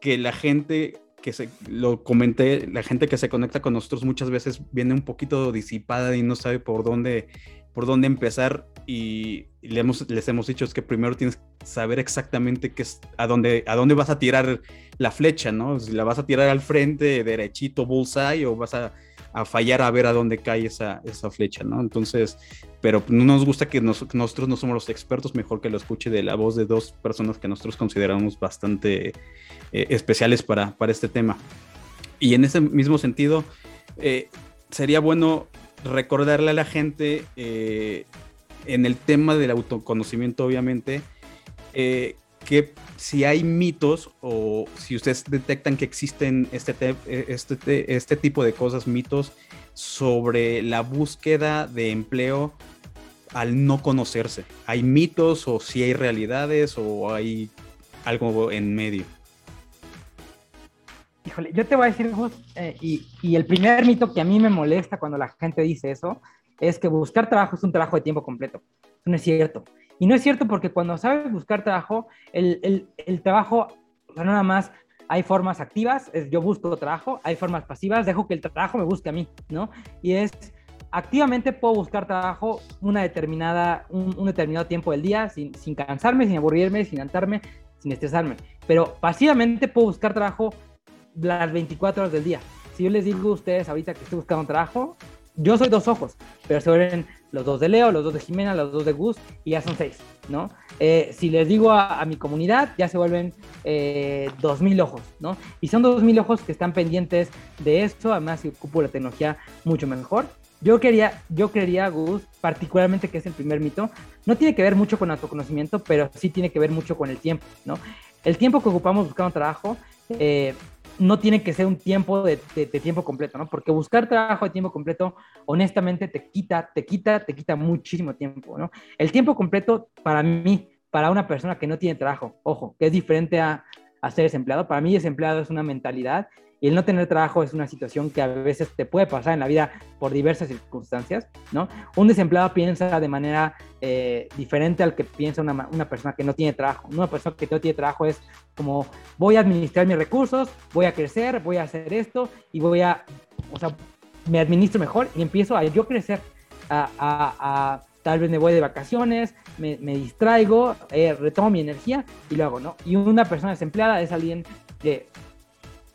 [SPEAKER 3] que la gente que se, lo comenté, la gente que se conecta con nosotros muchas veces viene un poquito disipada y no sabe por dónde por dónde empezar y, le hemos, les hemos dicho es que primero tienes que saber exactamente qué es, a, dónde, a dónde vas a tirar la flecha, ¿no? Si la vas a tirar al frente, derechito, bullseye, o vas a, a fallar a ver a dónde cae esa, esa flecha, ¿no? Entonces, pero no nos gusta que, nosotros no somos los expertos, mejor que lo escuche de la voz de dos personas que nosotros consideramos bastante eh, especiales para, para este tema. Y en ese mismo sentido, eh, sería bueno recordarle a la gente eh, en el tema del autoconocimiento, obviamente, eh, que si hay mitos o si ustedes detectan que existen este, este, este tipo de cosas, mitos sobre la búsqueda de empleo al no conocerse. ¿Hay mitos o si hay realidades o hay algo en medio?
[SPEAKER 5] Yo te voy a decir, eh, y, el primer mito que a mí me molesta cuando la gente dice eso, es que buscar trabajo es un trabajo de tiempo completo. No es cierto. Y no es cierto porque cuando sabes buscar trabajo, el, trabajo, o nada más hay formas activas, es yo busco trabajo, hay formas pasivas, dejo que el trabajo me busque a mí, ¿no? Y es, activamente puedo buscar trabajo una determinada, un, un determinado tiempo del día, sin, sin cansarme, sin aburrirme, sin antarme, sin estresarme. Pero pasivamente puedo buscar trabajo las 24 horas del día. Si yo les digo a ustedes ahorita que estoy buscando trabajo, yo soy dos ojos, pero se vuelven los dos de Leo, los dos de Jimena, los dos de Gus y ya son seis, ¿no? Eh, si les digo a, mi comunidad, ya se vuelven eh, dos mil ojos, ¿no? Y son dos mil ojos que están pendientes de esto, además si ocupo la tecnología mucho mejor. Yo quería, yo creería, Gus, particularmente que es el primer mito, no tiene que ver mucho con autoconocimiento, pero sí tiene que ver mucho con el tiempo, ¿no? El tiempo que ocupamos buscando trabajo eh, no tiene que ser un tiempo de, tiempo completo, ¿no? Porque buscar trabajo de tiempo completo, honestamente, te quita, te quita, te quita muchísimo tiempo, ¿no? El tiempo completo, para mí, para una persona que no tiene trabajo, ojo, que es diferente a, a ser desempleado, para mí desempleado es una mentalidad y el no tener trabajo es una situación que a veces te puede pasar en la vida por diversas circunstancias, ¿no? Un desempleado piensa de manera eh, diferente al que piensa una, una, persona que no tiene trabajo. Una persona que no tiene trabajo es como, voy a administrar mis recursos, voy a crecer, voy a hacer esto y voy a, o sea, me administro mejor y empiezo a yo crecer, a, a, tal vez me voy de vacaciones, me, me distraigo, eh, retomo mi energía y lo hago, ¿no? Y una persona desempleada es alguien que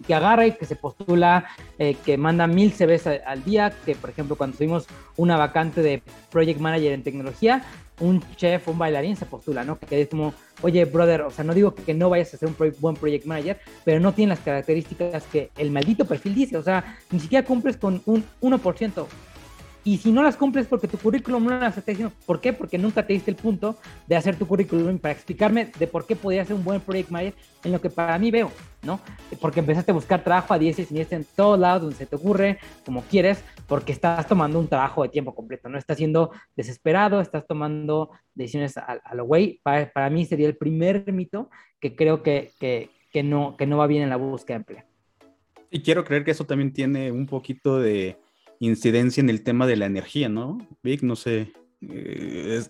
[SPEAKER 5] que agarra y que se postula, eh, que manda mil CVs al día, que por ejemplo cuando tuvimos una vacante de Project Manager en tecnología, un chef, un bailarín se postula, ¿no? Que es como, oye, brother, o sea, no digo que no vayas a ser un buen project manager, pero no tiene las características que el maldito perfil dice, o sea, ni siquiera cumples con un 1%. Y si no las cumples porque tu currículum no las está diciendo, ¿por qué? Porque nunca te diste el punto de hacer tu currículum para explicarme de por qué podía ser un buen project manager en lo que para mí veo, ¿no? Porque empezaste a buscar trabajo a 10 y siniestra en todos lados donde se te ocurre, como quieres, porque estás tomando un trabajo de tiempo completo, no estás siendo desesperado, estás tomando decisiones a, lo güey. Para, mí sería el primer mito que creo que, que, que, no, que no va bien en la búsqueda de empleo.
[SPEAKER 3] Y quiero creer que eso también tiene un poquito de incidencia en el tema de la energía, ¿no? Vic, no sé. Eh,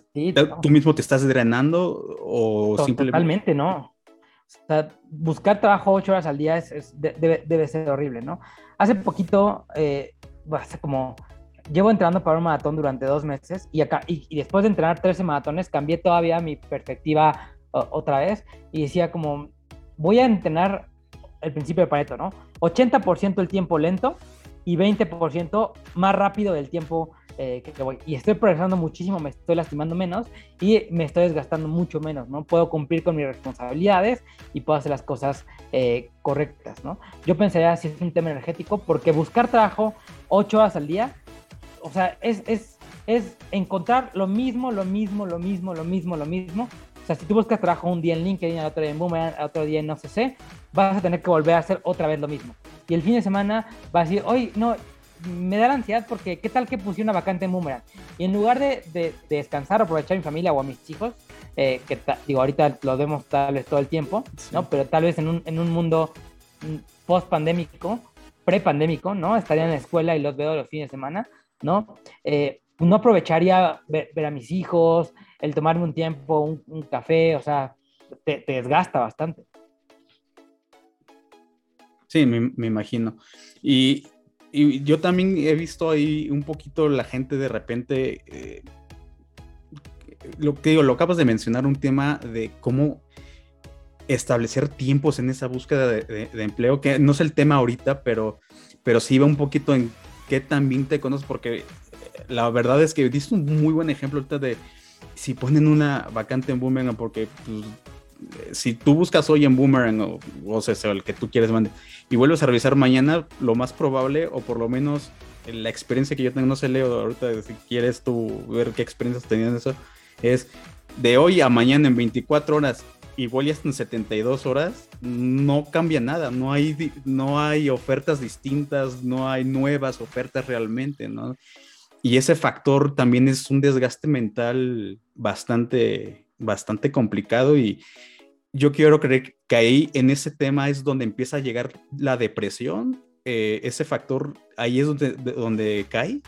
[SPEAKER 3] ¿Tú mismo te estás drenando o simplemente...
[SPEAKER 5] Totalmente, no. O sea, buscar trabajo ocho horas al día es, debe, ser horrible, ¿no? Hace poquito, eh, hace como, llevo entrenando para un maratón durante dos meses y, acá, y, después de entrenar 13 maratones cambié todavía mi perspectiva otra vez y decía como, voy a entrenar el principio de Pareto, ¿no? 80% el tiempo lento y 20% más rápido del tiempo eh, que, voy. Y estoy progresando muchísimo, me estoy lastimando menos y me estoy desgastando mucho menos, ¿no? Puedo cumplir con mis responsabilidades y puedo hacer las cosas eh, correctas, ¿no? Yo pensaría si es un tema energético, porque buscar trabajo 8 horas al día, o sea, es, es, es encontrar lo mismo, lo mismo, lo mismo, lo mismo, lo mismo. O sea, si tú buscas trabajo un día en LinkedIn, otro día en Boomerang, otro día en no sé, sé, vas a tener que volver a hacer otra vez lo mismo. Y el fin de semana vas a decir, hoy no, me da la ansiedad porque qué tal que puse una vacante en Boomerang y en lugar de, de, descansar o aprovechar a mi familia o a mis hijos, eh, que digo, ahorita lo vemos tal vez todo el tiempo, ¿no? Pero tal vez en un, en un mundo mm, post pandémico, pre pandémico, ¿no? Estaría en la escuela y los veo los fines de semana, ¿no? Eh, no aprovecharía ver, a mis hijos, el tomarme un tiempo, un, café, o sea, te, te, desgasta bastante.
[SPEAKER 3] Sí, me, me imagino. Y, y yo también he visto ahí un poquito la gente de repente, eh, lo que digo, lo acabas de mencionar, un tema de cómo establecer tiempos en esa búsqueda de, empleo, que no es el tema ahorita, pero, pero sí va un poquito en qué también te conoces, porque la verdad es que diste un muy buen ejemplo ahorita de si ponen una vacante en Boomerang, porque pues, si tú buscas hoy en Boomerang o, o sea, el que tú quieres mande, y vuelves a revisar mañana, lo más probable, o por lo menos la experiencia que yo tengo, no sé, Leo, ahorita si quieres tú ver qué experiencias tenían eso, es de hoy a mañana en 24 horas y voy hasta en 72 horas, no cambia nada, no hay, no hay ofertas distintas, no hay nuevas ofertas realmente, ¿no? Y ese factor también es un desgaste mental bastante bastante complicado y yo quiero creer que ahí en ese tema es donde empieza a llegar la depresión, eh, ese factor ahí es donde, donde cae.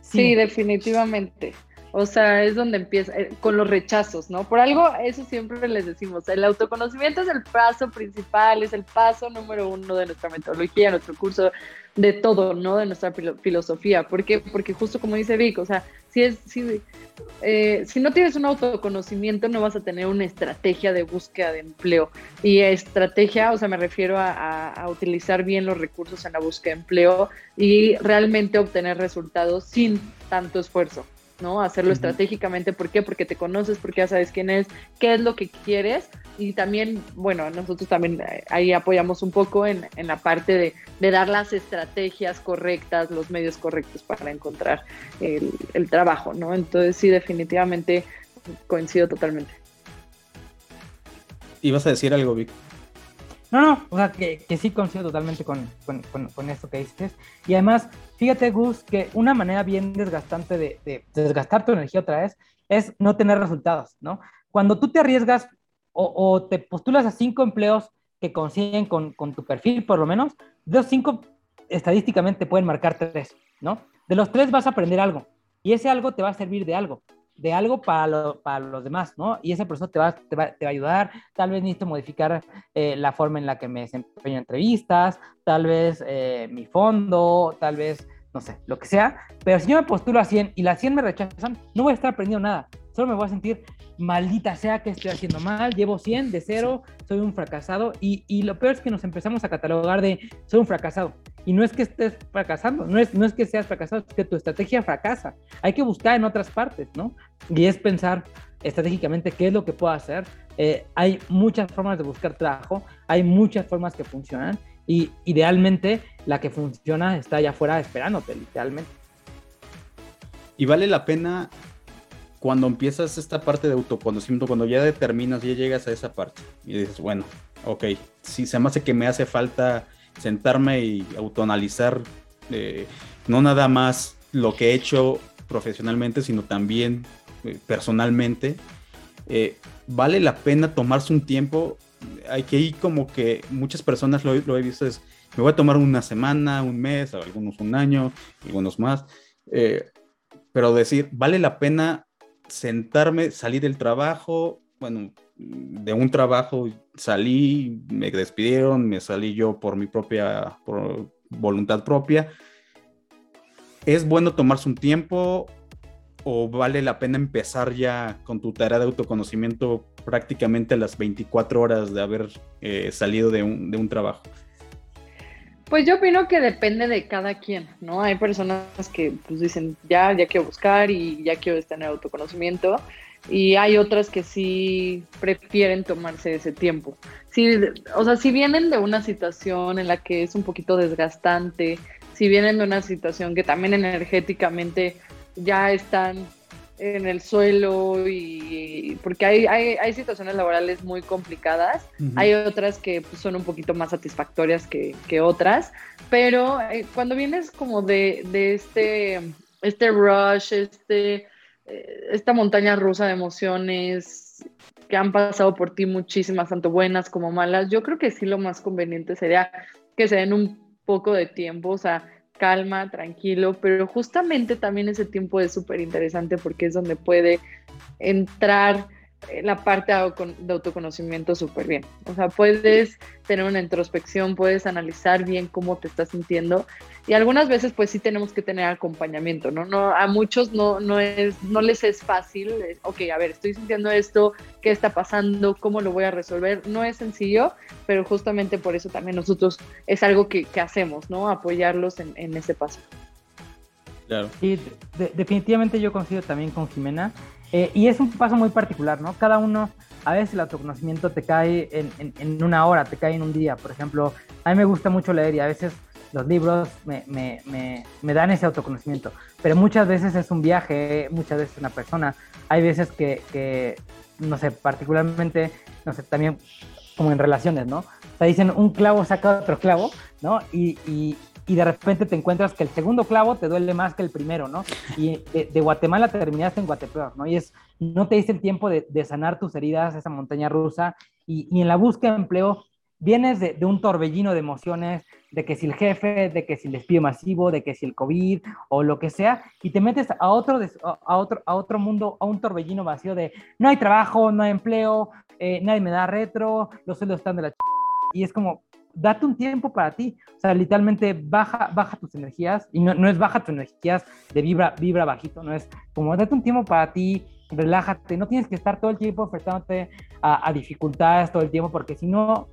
[SPEAKER 2] Sí, definitivamente. O sea, es donde empieza, eh, con los rechazos, ¿no? Por algo, eso siempre les decimos, el autoconocimiento es el paso principal, es el paso número uno de nuestra metodología, nuestro curso, de todo, ¿no? De nuestra filosofía. ¿Por qué? Porque justo como dice Vic, o sea, si, es, si, eh, si no tienes un autoconocimiento, no vas a tener una estrategia de búsqueda de empleo. Y estrategia, o sea, me refiero a, a utilizar bien los recursos en la búsqueda de empleo y realmente obtener resultados sin tanto esfuerzo. ¿No? Hacerlo estratégicamente, ¿por qué? Porque te conoces, porque ya sabes quién es, qué es lo que quieres y también, bueno, nosotros también eh, ahí apoyamos un poco en, la parte de, de, dar las estrategias correctas, los medios correctos para encontrar el, el trabajo, ¿no? Entonces sí, definitivamente coincido totalmente.
[SPEAKER 3] ¿Y vas a decir algo, Vic?
[SPEAKER 5] No, no, o sea, que, que sí coincido totalmente con, con, con, esto que dices. Y además, fíjate, Gus, que una manera bien desgastante de, de, desgastar tu energía otra vez es no tener resultados, ¿no? Cuando tú te arriesgas o, te postulas a cinco empleos que consiguen con, con, tu perfil, por lo menos, de los cinco estadísticamente pueden marcar tres, ¿no? De los tres vas a aprender algo y ese algo te va a servir de algo de algo para, para los demás, ¿no? Y esa persona te va, te va, te va a ayudar, tal vez necesito modificar eh, la forma en la que me desempeño en entrevistas, tal vez eh, mi fondo, tal vez, no sé, lo que sea, pero si yo me postulo a 100 y las 100 me rechazan, no voy a estar aprendiendo nada, solo me voy a sentir maldita sea que estoy haciendo mal, llevo 100 de cero, soy un fracasado y, y, lo peor es que nos empezamos a catalogar de soy un fracasado. Y no es que estés fracasando, no es, no es que seas fracasado, es que tu estrategia fracasa. Hay que buscar en otras partes, ¿no? Y es pensar estratégicamente qué es lo que puedo hacer. Eh, hay muchas formas de buscar trabajo, hay muchas formas que funcionan y idealmente la que funciona está allá afuera esperándote, literalmente.
[SPEAKER 3] Y vale la pena cuando empiezas esta parte de autoconocimiento, cuando ya determinas, ya llegas a esa parte y dices, bueno, ok, si se me hace que me hace falta sentarme y autoanalizar eh, no nada más lo que he hecho profesionalmente, sino también eh, personalmente, eh, vale la pena tomarse un tiempo. Hay que ir como que muchas personas lo, lo he visto, es, me voy a tomar una semana, un mes, algunos un año, algunos más, pero decir, vale la pena sentarme, salir del trabajo, bueno, de un trabajo salí, me despidieron, me salí yo por mi propia, voluntad propia. ¿Es bueno tomarse un tiempo o vale la pena empezar ya con tu tarea de autoconocimiento prácticamente las 24 horas de haber eh, salido de un, de un trabajo?
[SPEAKER 2] Pues yo opino que depende de cada quien, ¿no? Hay personas que pues dicen, ya, ya quiero buscar y ya quiero tener autoconocimiento y hay otras que sí prefieren tomarse ese tiempo. Sí, o sea, si vienen de una situación en la que es un poquito desgastante, si vienen de una situación que también energéticamente ya están en el suelo y porque hay, hay, situaciones laborales muy complicadas, hay otras que pues, son un poquito más satisfactorias que, otras, pero eh, cuando vienes como de, este, este rush, este, eh, esta montaña rusa de emociones que han pasado por ti muchísimas, tanto buenas como malas, yo creo que sí lo más conveniente sería que se den un poco de tiempo, o sea, calma, tranquilo, pero justamente también ese tiempo es súper interesante porque es donde puede entrar la parte de autoconocimiento súper bien. O sea, puedes tener una introspección, puedes analizar bien cómo te estás sintiendo y algunas veces pues sí tenemos que tener acompañamiento, ¿no? no a muchos no, no, es, no les es fácil, ok, a ver, estoy sintiendo esto, ¿qué está pasando? ¿Cómo lo voy a resolver? No es sencillo, pero justamente por eso también nosotros es algo que, hacemos, ¿no? Apoyarlos en, ese paso.
[SPEAKER 5] Claro. Y definitivamente yo coincido también con Jimena eh, y es un paso muy particular, ¿no? Cada uno, a veces el autoconocimiento te cae en, en, una hora, te cae en un día. Por ejemplo, a mí me gusta mucho leer y a veces los libros me, me, me, me dan ese autoconocimiento, pero muchas veces es un viaje, muchas veces una persona. Hay veces que, que no sé, particularmente, no sé, también como en relaciones, ¿no? O sea, dicen un clavo saca otro clavo, ¿no? Y, y, y de repente te encuentras que el segundo clavo te duele más que el primero, ¿no? Y de, Guatemala terminaste en Guatepeor, ¿no? Y es, no te diste el tiempo de, sanar tus heridas, esa montaña rusa, y, en la búsqueda de empleo vienes de, de, un torbellino de emociones, de que si el jefe, de que si el despido masivo, de que si el COVID o lo que sea, y te metes a otro, a otro, a otro mundo, a un torbellino vacío de no hay trabajo, no hay empleo, eh, nadie me da retro, los sueldos están de la ch... y es como, date un tiempo para ti. O sea, literalmente baja, baja tus energías y no, no es baja tus energías de vibra, vibra bajito, no es como date un tiempo para ti, relájate, no tienes que estar todo el tiempo enfrentándote a, a dificultades todo el tiempo porque si no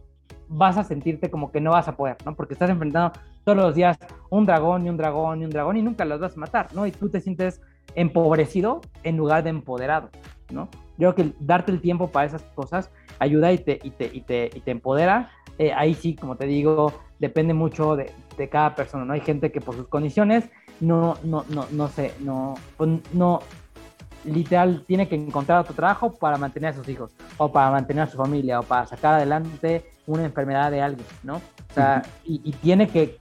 [SPEAKER 5] vas a sentirte como que no vas a poder, ¿no? Porque estás enfrentando todos los días un dragón y un dragón y un dragón y nunca los vas a matar, ¿no? Y tú te sientes empobrecido en lugar de empoderado, ¿no? Yo creo que darte el tiempo para esas cosas ayuda y te, y te, y te, y te empodera eh, ahí sí, como te digo, depende mucho de, de, cada persona, ¿no? Hay gente que por sus condiciones no, no, no, no sé, no, pues, no, literal tiene que encontrar otro trabajo para mantener a sus hijos, o para mantener a su familia, o para sacar adelante una enfermedad de alguien, ¿no? O sea, y, tiene que,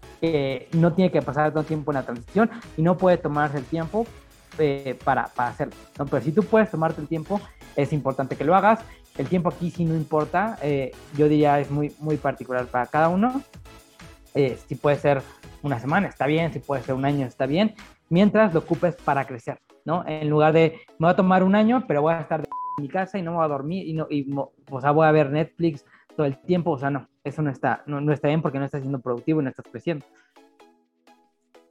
[SPEAKER 5] no tiene que pasar el tiempo en la transición y no puede tomarse el tiempo eh, para, para hacerlo, ¿no? Pero si tú puedes tomarte el tiempo, es importante que lo hagas el tiempo aquí sí no importa, eh, yo diría es muy, muy particular para cada uno. Eh, si puede ser una semana, está bien, si puede ser un año, está bien, mientras lo ocupes para crecer, ¿no? En lugar de, me voy a tomar un año, pero voy a estar en mi casa y no voy a dormir y, no, y o sea, voy a ver Netflix todo el tiempo, o sea, no, eso no está, no, no está bien porque no estás siendo productivo y no estás creciendo.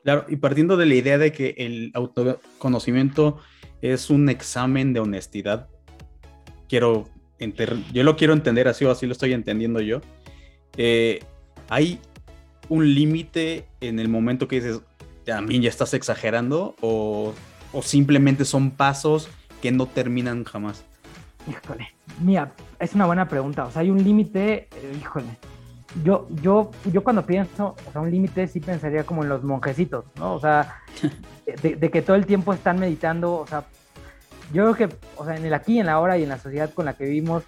[SPEAKER 3] Claro, y partiendo de la idea de que el autoconocimiento es un examen de honestidad, quiero yo lo quiero entender así o así lo estoy entendiendo yo. Eh, hay un límite en el momento que dices, también ya estás exagerando o, simplemente son pasos que no terminan jamás.
[SPEAKER 5] Híjole, mira, es una buena pregunta. O sea, hay un límite, eh, híjole. Yo, yo, yo cuando pienso, o sea, un límite sí pensaría como en los monjecitos, ¿no? O sea, de, de, que todo el tiempo están meditando, o sea, yo creo que, o sea, en el aquí, en la ahora y en la sociedad con la que vivimos,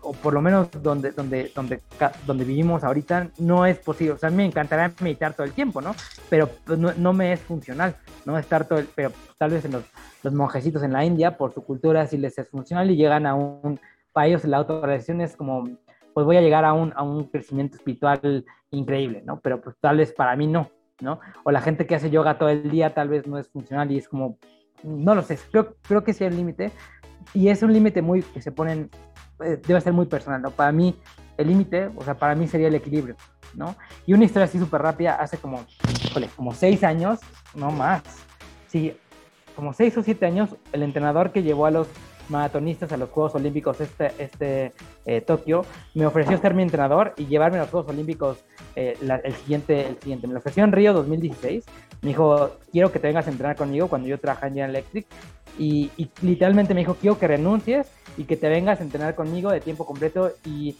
[SPEAKER 5] o por lo menos donde, donde, donde, donde vivimos ahorita, no es posible. O sea, a mí me encantaría meditar todo el tiempo, ¿no? Pero pues, no, no, me es funcional, ¿no? Estar todo el, pero tal vez en los, los, monjecitos en la India, por su cultura, sí les es funcional y llegan a un, para ellos la autorrealización es como, pues voy a llegar a un, a un crecimiento espiritual increíble, ¿no? Pero pues tal vez para mí no, ¿no? O la gente que hace yoga todo el día tal vez no es funcional y es como, no lo sé, creo, creo que sí hay límite y es un límite muy que se ponen, eh, debe ser muy personal, ¿no? Para mí el límite, o sea, para mí sería el equilibrio, ¿no? Y una historia así súper rápida, hace como, como seis años, no más, sí, como seis o siete años, el entrenador que llevó a los maratonistas a los Juegos Olímpicos este, este eh, Tokio, me ofreció ser mi entrenador y llevarme a los Juegos Olímpicos eh, el, siguiente, el siguiente. Me lo ofreció en Río 2016. Me dijo, quiero que te vengas a entrenar conmigo cuando yo trabajaba en General Electric. Y, literalmente me dijo, quiero que renuncies y que te vengas a entrenar conmigo de tiempo completo. Y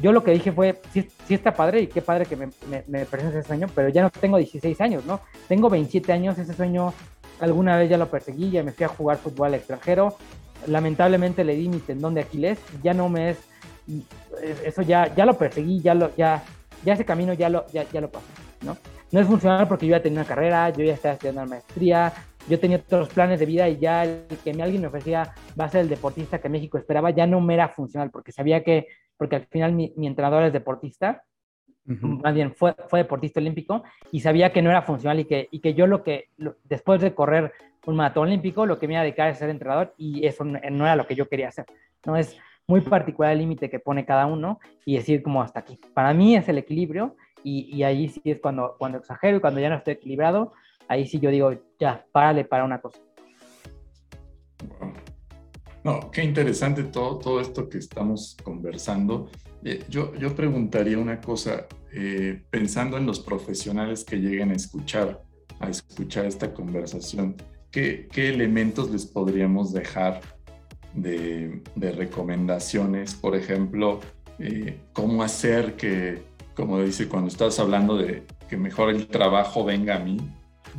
[SPEAKER 5] yo lo que dije fue, sí, sí está padre y qué padre que me, me, me ese sueño, pero ya no tengo 16 años, ¿no? Tengo 27 años, ese sueño alguna vez ya lo perseguí, ya me fui a jugar fútbol extranjero, lamentablemente le di mi tendón de Aquiles, ya no me es, eso ya, ya lo perseguí, ya lo, ya, ya ese camino ya lo, ya, ya lo pasé, ¿no? No es funcional porque yo ya tenía una carrera, yo ya estaba estudiando una maestría, yo tenía otros planes de vida y ya el que alguien me ofrecía va a ser el deportista que México esperaba, ya no me era funcional porque sabía que, porque al final mi, mi entrenador es deportista, más bien fue, fue deportista olímpico y sabía que no era funcional y que, y que yo lo que, después de correr un maratón olímpico, lo que me iba a dedicar es ser entrenador y eso no, era lo que yo quería hacer. No es muy particular el límite que pone cada uno y decir como hasta aquí. Para mí es el equilibrio y, y, ahí sí es cuando, cuando exagero y cuando ya no estoy equilibrado, ahí sí yo digo, ya, párale para una cosa.
[SPEAKER 1] No, qué interesante todo, todo esto que estamos conversando. Eh, yo, yo preguntaría una cosa, eh, pensando en los profesionales que lleguen a escuchar, a escuchar esta conversación, ¿qué, qué elementos les podríamos dejar de, de recomendaciones? Por ejemplo, eh, cómo hacer que, como dice, cuando estás hablando de que mejor el trabajo venga a mí,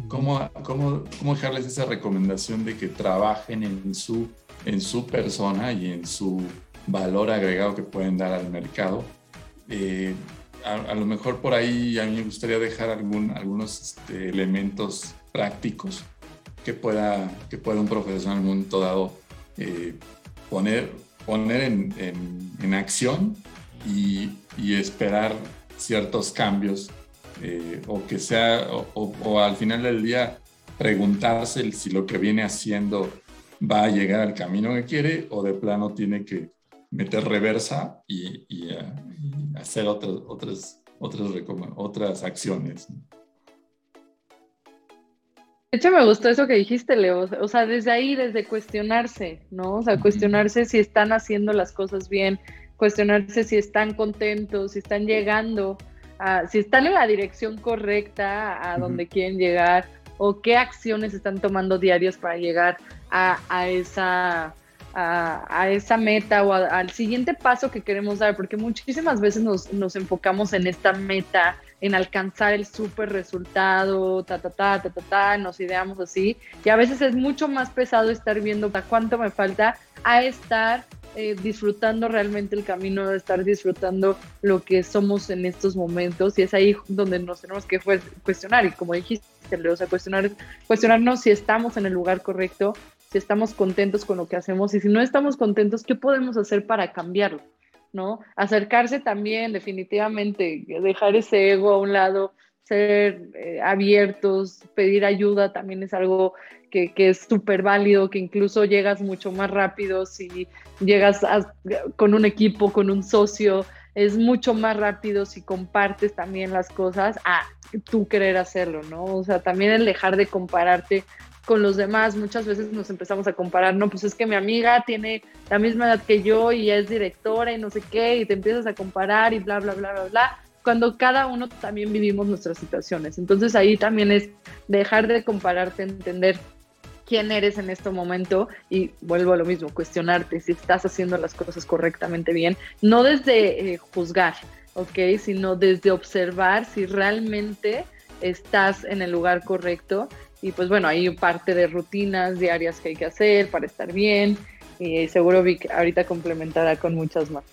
[SPEAKER 1] ¿cómo, cómo, cómo dejarles esa recomendación de que trabajen en su, en su persona y en su valor agregado que pueden dar al mercado. Eh, a, lo mejor por ahí a mí me gustaría dejar algún, algunos este, elementos prácticos que pueda, que pueda un profesional en un momento dado eh, poner, poner en, en, acción y, y, esperar ciertos cambios eh, o que sea, o, al final del día preguntarse si lo que viene haciendo va a llegar al camino que quiere o de plano tiene que meter reversa y, eh, hacer otras, otras, otras, otras acciones.
[SPEAKER 2] De hecho, me gustó eso que dijiste, Leo. O sea, desde ahí, desde cuestionarse, ¿no? O sea, cuestionarse si están haciendo las cosas bien, cuestionarse si están contentos, si están llegando, a, si están en la dirección correcta a donde quieren llegar, o qué acciones están tomando diarios para llegar a, a esa a, esa meta o al siguiente paso que queremos dar, porque muchísimas veces nos, nos enfocamos en esta meta, en alcanzar el súper resultado, ta, ta, ta, ta, ta, ta, nos ideamos así, y a veces es mucho más pesado estar viendo cuánto me falta a estar eh, disfrutando realmente el camino, de estar disfrutando lo que somos en estos momentos, y es ahí donde nos tenemos que cuestionar, y como dijiste, o sea, cuestionar, cuestionarnos si estamos en el lugar correcto, si estamos contentos con lo que hacemos. Y si no estamos contentos, ¿qué podemos hacer para cambiarlo? ¿No? Acercarse también, definitivamente, dejar ese ego a un lado, ser eh, abiertos, pedir ayuda también es algo que, que es súper válido, que incluso llegas mucho más rápido si llegas con un equipo, con un socio, es mucho más rápido si compartes también las cosas a tú querer hacerlo, ¿no? O sea, también el dejar de compararte con los demás. Muchas veces nos empezamos a comparar, no, pues es que mi amiga tiene la misma edad que yo y es directora y no sé qué, y te empiezas a comparar y bla, bla, bla, bla, bla, cuando cada uno también vivimos nuestras situaciones. Entonces ahí también es dejar de compararte, entender quién eres en este momento y vuelvo a lo mismo, cuestionarte si estás haciendo las cosas correctamente bien, no desde eh, juzgar, ¿ok? Sino desde observar si realmente estás en el lugar correcto y pues bueno, hay parte de rutinas diarias que hay que hacer para estar bien y seguro Vic ahorita complementará con muchas más.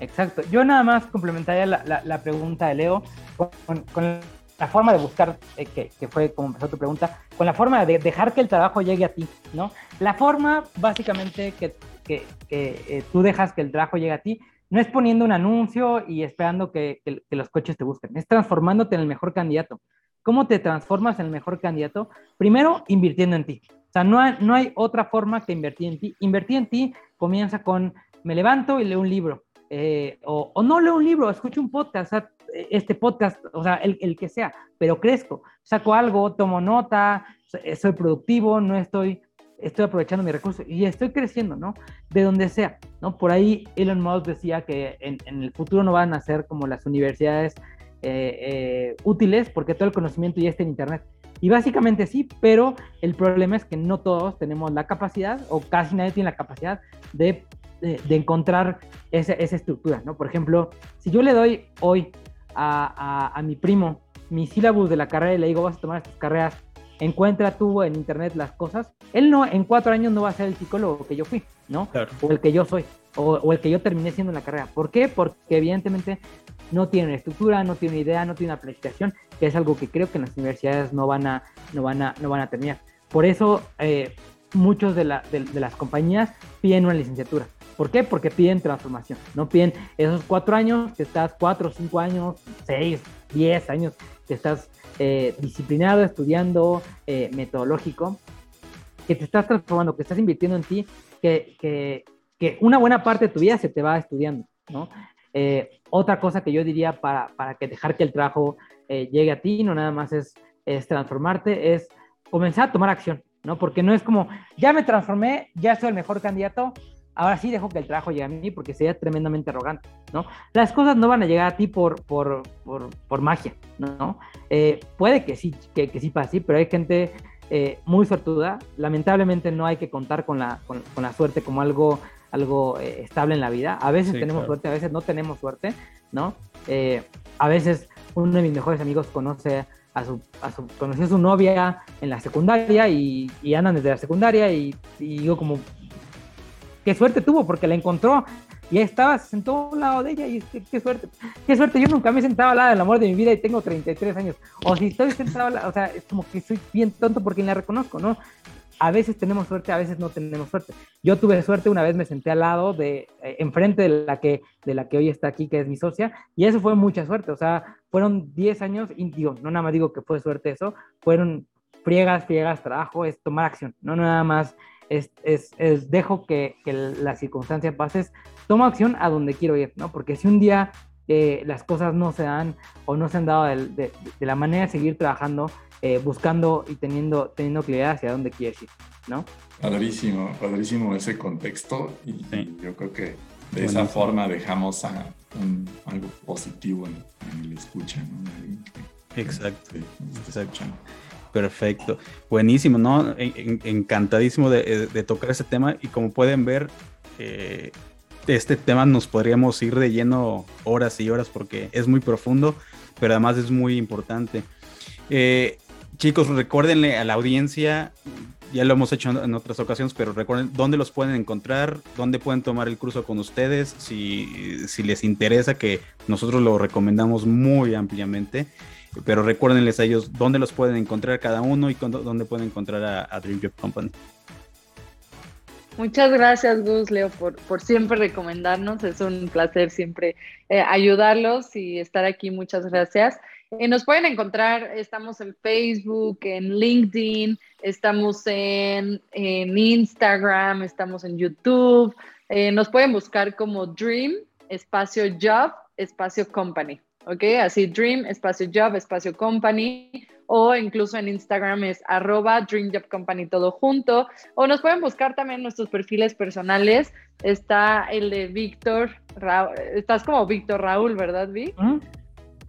[SPEAKER 5] Exacto. Yo nada más complementaría la, la, pregunta de Leo con, la forma de buscar, eh, que, que, fue como empezó tu pregunta, con la forma de dejar que el trabajo llegue a ti, ¿no? La forma básicamente que, que, que eh, tú dejas que el trabajo llegue a ti no es poniendo un anuncio y esperando que, que los coches te busquen, es transformándote en el mejor candidato. ¿Cómo te transformas en el mejor candidato? Primero, invirtiendo en ti. O sea, no hay, no hay otra forma que invertir en ti. Invertir en ti comienza con, me levanto y leo un libro. Eh, o, no leo un libro, escucho un podcast, este podcast, o sea, el, el, que sea, pero crezco, saco algo, tomo nota, soy productivo, no estoy estoy aprovechando mi recurso y estoy creciendo, ¿no? De donde sea, ¿no? Por ahí Elon Musk decía que en, el futuro no van a ser como las universidades eh, eh, útiles porque todo el conocimiento ya está en Internet. Y básicamente sí, pero el problema es que no todos tenemos la capacidad, o casi nadie tiene la capacidad de, de, encontrar esa, esa, estructura, ¿no? Por ejemplo, si yo le doy hoy a, a, a mi primo mi sílabus de la carrera y le digo, vas a tomar estas carreras encuentra tú en internet las cosas, él no, en cuatro años no va a ser el psicólogo que yo fui, ¿no? O el que yo soy, o, el que yo terminé siendo en la carrera. ¿Por qué? Porque evidentemente no tiene estructura, no tiene idea, no tiene una planificación, que es algo que creo que las universidades no van a, no van a, no van a terminar. Por eso eh, la, de, las compañías piden una licenciatura. ¿Por qué? Porque piden transformación, no piden esos cuatro años que estás, cuatro, cinco años, seis, diez años que estás eh, disciplinado, estudiando, eh, metodológico, que te estás transformando, que estás invirtiendo en ti, que, que, que, una buena parte de tu vida se te va estudiando, ¿no? Eh, otra cosa que yo diría para, para que dejar que el trabajo llegue a ti, no nada más es, es transformarte, es comenzar a tomar acción, ¿no? Porque no es como, ya me transformé, ya soy el mejor candidato, ahora sí dejo que el trabajo llegue a mí porque sería tremendamente arrogante, ¿no? Las cosas no van a llegar a ti por, por, por, por magia, ¿no? Eh, puede que sí, que, que sí pase, pero hay gente eh, muy sortuda. Lamentablemente no hay que contar con la, con, la suerte como algo, algo eh, estable en la vida. A veces tenemos suerte, a veces no tenemos suerte, ¿no? a veces uno de mis mejores amigos conoce a su, a su, conoció a su novia en la secundaria y, y andan desde la secundaria y, y digo como, qué suerte tuvo porque la encontró y ahí estaba, se sentó a un lado de ella y qué, suerte, qué suerte, yo nunca me he sentado al lado del amor de mi vida y tengo 33 años, o si estoy sentado, al lado, o sea, es como que soy bien tonto porque la reconozco, ¿no? A veces tenemos suerte, a veces no tenemos suerte. Yo tuve suerte, una vez me senté al lado de, eh, enfrente de la, que, de la que hoy está aquí, que es mi socia, y eso fue mucha suerte, o sea, fueron 10 años, y digo, no nada más digo que fue suerte eso, fueron friegas, friegas, trabajo, es tomar acción, no nada más es, es, dejo que, que, la circunstancia pase, tomo acción a donde quiero ir, ¿no? Porque si un día eh, las cosas no se dan o no se han dado de, de, la manera de seguir trabajando, eh, buscando y teniendo, teniendo claridad hacia dónde quieres ir, ¿no?
[SPEAKER 1] Padrísimo, padrísimo ese contexto y, yo creo que de esa forma dejamos a un, algo positivo en, el escucha, ¿no?
[SPEAKER 3] Exacto, exacto. Perfecto, buenísimo, ¿no? encantadísimo de, tocar ese tema y como pueden ver, eh, este tema nos podríamos ir de lleno horas y horas porque es muy profundo, pero además es muy importante. Eh, chicos, recuérdenle a la audiencia, ya lo hemos hecho en otras ocasiones, pero recuerden dónde los pueden encontrar, dónde pueden tomar el curso con ustedes, si, si les interesa, que nosotros lo recomendamos muy ampliamente pero recuérdenles a ellos dónde los pueden encontrar cada uno y dónde pueden encontrar a, Dream Job Company.
[SPEAKER 2] Muchas gracias, Gus, Leo, por, por siempre recomendarnos. Es un placer siempre eh, ayudarlos y estar aquí. Muchas gracias. Eh, nos pueden encontrar, estamos en Facebook, en LinkedIn, estamos en, en Instagram, estamos en YouTube. Eh, nos pueden buscar como Dream, espacio Job, espacio Company. ¿ok? Así Dream, espacio Job, espacio Company, o incluso en Instagram es arroba Dream Job Company todo junto, o nos pueden buscar también nuestros perfiles personales, está el de Víctor, estás como Víctor Raúl, ¿verdad, Vic?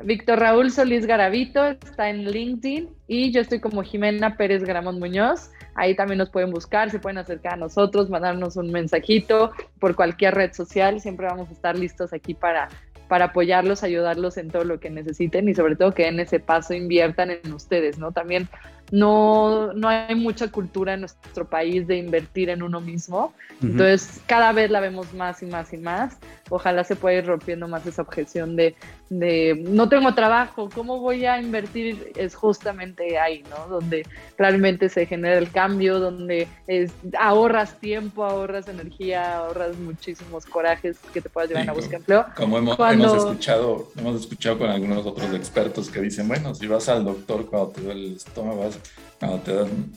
[SPEAKER 2] Víctor Raúl Solís Garavito está en LinkedIn y yo estoy como Jimena Pérez Gramón Muñoz. Ahí también nos pueden buscar, se pueden acercar a nosotros, mandarnos un mensajito por cualquier red social. Siempre vamos a estar listos aquí para para apoyarlos, ayudarlos en todo lo que necesiten y sobre todo que en ese paso inviertan en ustedes, ¿no? También no, no hay mucha cultura en nuestro país de invertir en uno mismo. Entonces, cada vez la vemos más y más y más. Ojalá se pueda ir rompiendo más esa objeción de, de no tengo trabajo, ¿cómo voy a invertir? Es justamente ahí, ¿no? Donde realmente se genera el cambio, donde es, ahorras tiempo, ahorras energía, ahorras muchísimos corajes que te puedas llevar a buscar empleo.
[SPEAKER 1] Como hemos, hemos, escuchado, hemos escuchado con algunos otros expertos que dicen, bueno, si vas al doctor cuando te duele el estómago,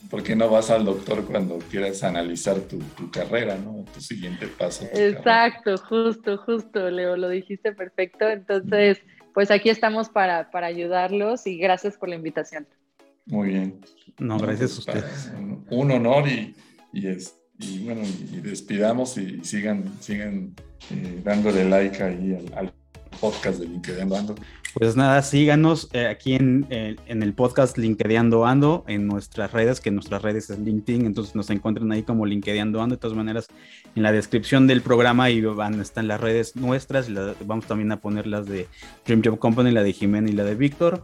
[SPEAKER 1] ¿por qué no vas al doctor cuando quieres analizar tu, carrera, ¿no? tu siguiente paso?
[SPEAKER 2] Exacto, justo, justo, Leo, lo dijiste perfecto. Entonces, pues aquí estamos para, para ayudarlos y gracias por la invitación.
[SPEAKER 1] Muy bien.
[SPEAKER 3] No, gracias a ustedes.
[SPEAKER 1] Un, honor y, y, es, y bueno, y despidamos y sigan, sigan eh, dándole like ahí al, podcast de LinkedIn.
[SPEAKER 3] Pues nada, síganos eh, aquí en, en, el podcast LinkedIn Ando, en nuestras redes, que nuestras redes es LinkedIn, entonces nos encuentran ahí como LinkedIn Ando. De todas maneras, en la descripción del programa y van, están las redes nuestras, vamos también a poner las de Dream Job Company, la de Jimena y la de Víctor.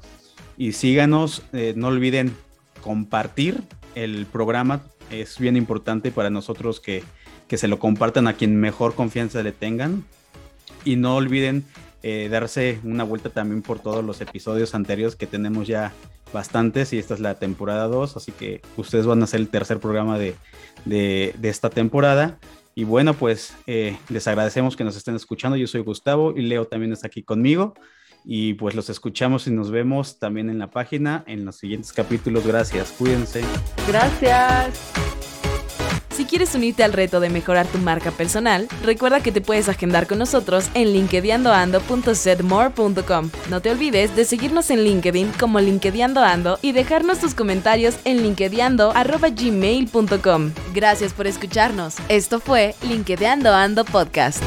[SPEAKER 3] Y síganos, eh, no olviden compartir el programa, es bien importante para nosotros que, que se lo compartan a quien mejor confianza le tengan. Y no olviden eh, darse una vuelta también por todos los episodios anteriores que tenemos ya bastantes y esta es la temporada 2, así que ustedes van a ser el tercer programa de, de, esta temporada. Y bueno, pues eh, les agradecemos que nos estén escuchando. Yo soy Gustavo y Leo también está aquí conmigo. Y pues los escuchamos y nos vemos también en la página en los siguientes capítulos. Gracias, cuídense.
[SPEAKER 2] Gracias.
[SPEAKER 4] Si quieres unirte al reto de mejorar tu marca personal, recuerda que te puedes agendar con nosotros en linkediandoando.setmore.com. No te olvides de seguirnos en LinkedIn como linkediandoando y dejarnos tus comentarios en linkediando.gmail.com. Gracias por escucharnos. Esto fue Linkediando Ando Podcast.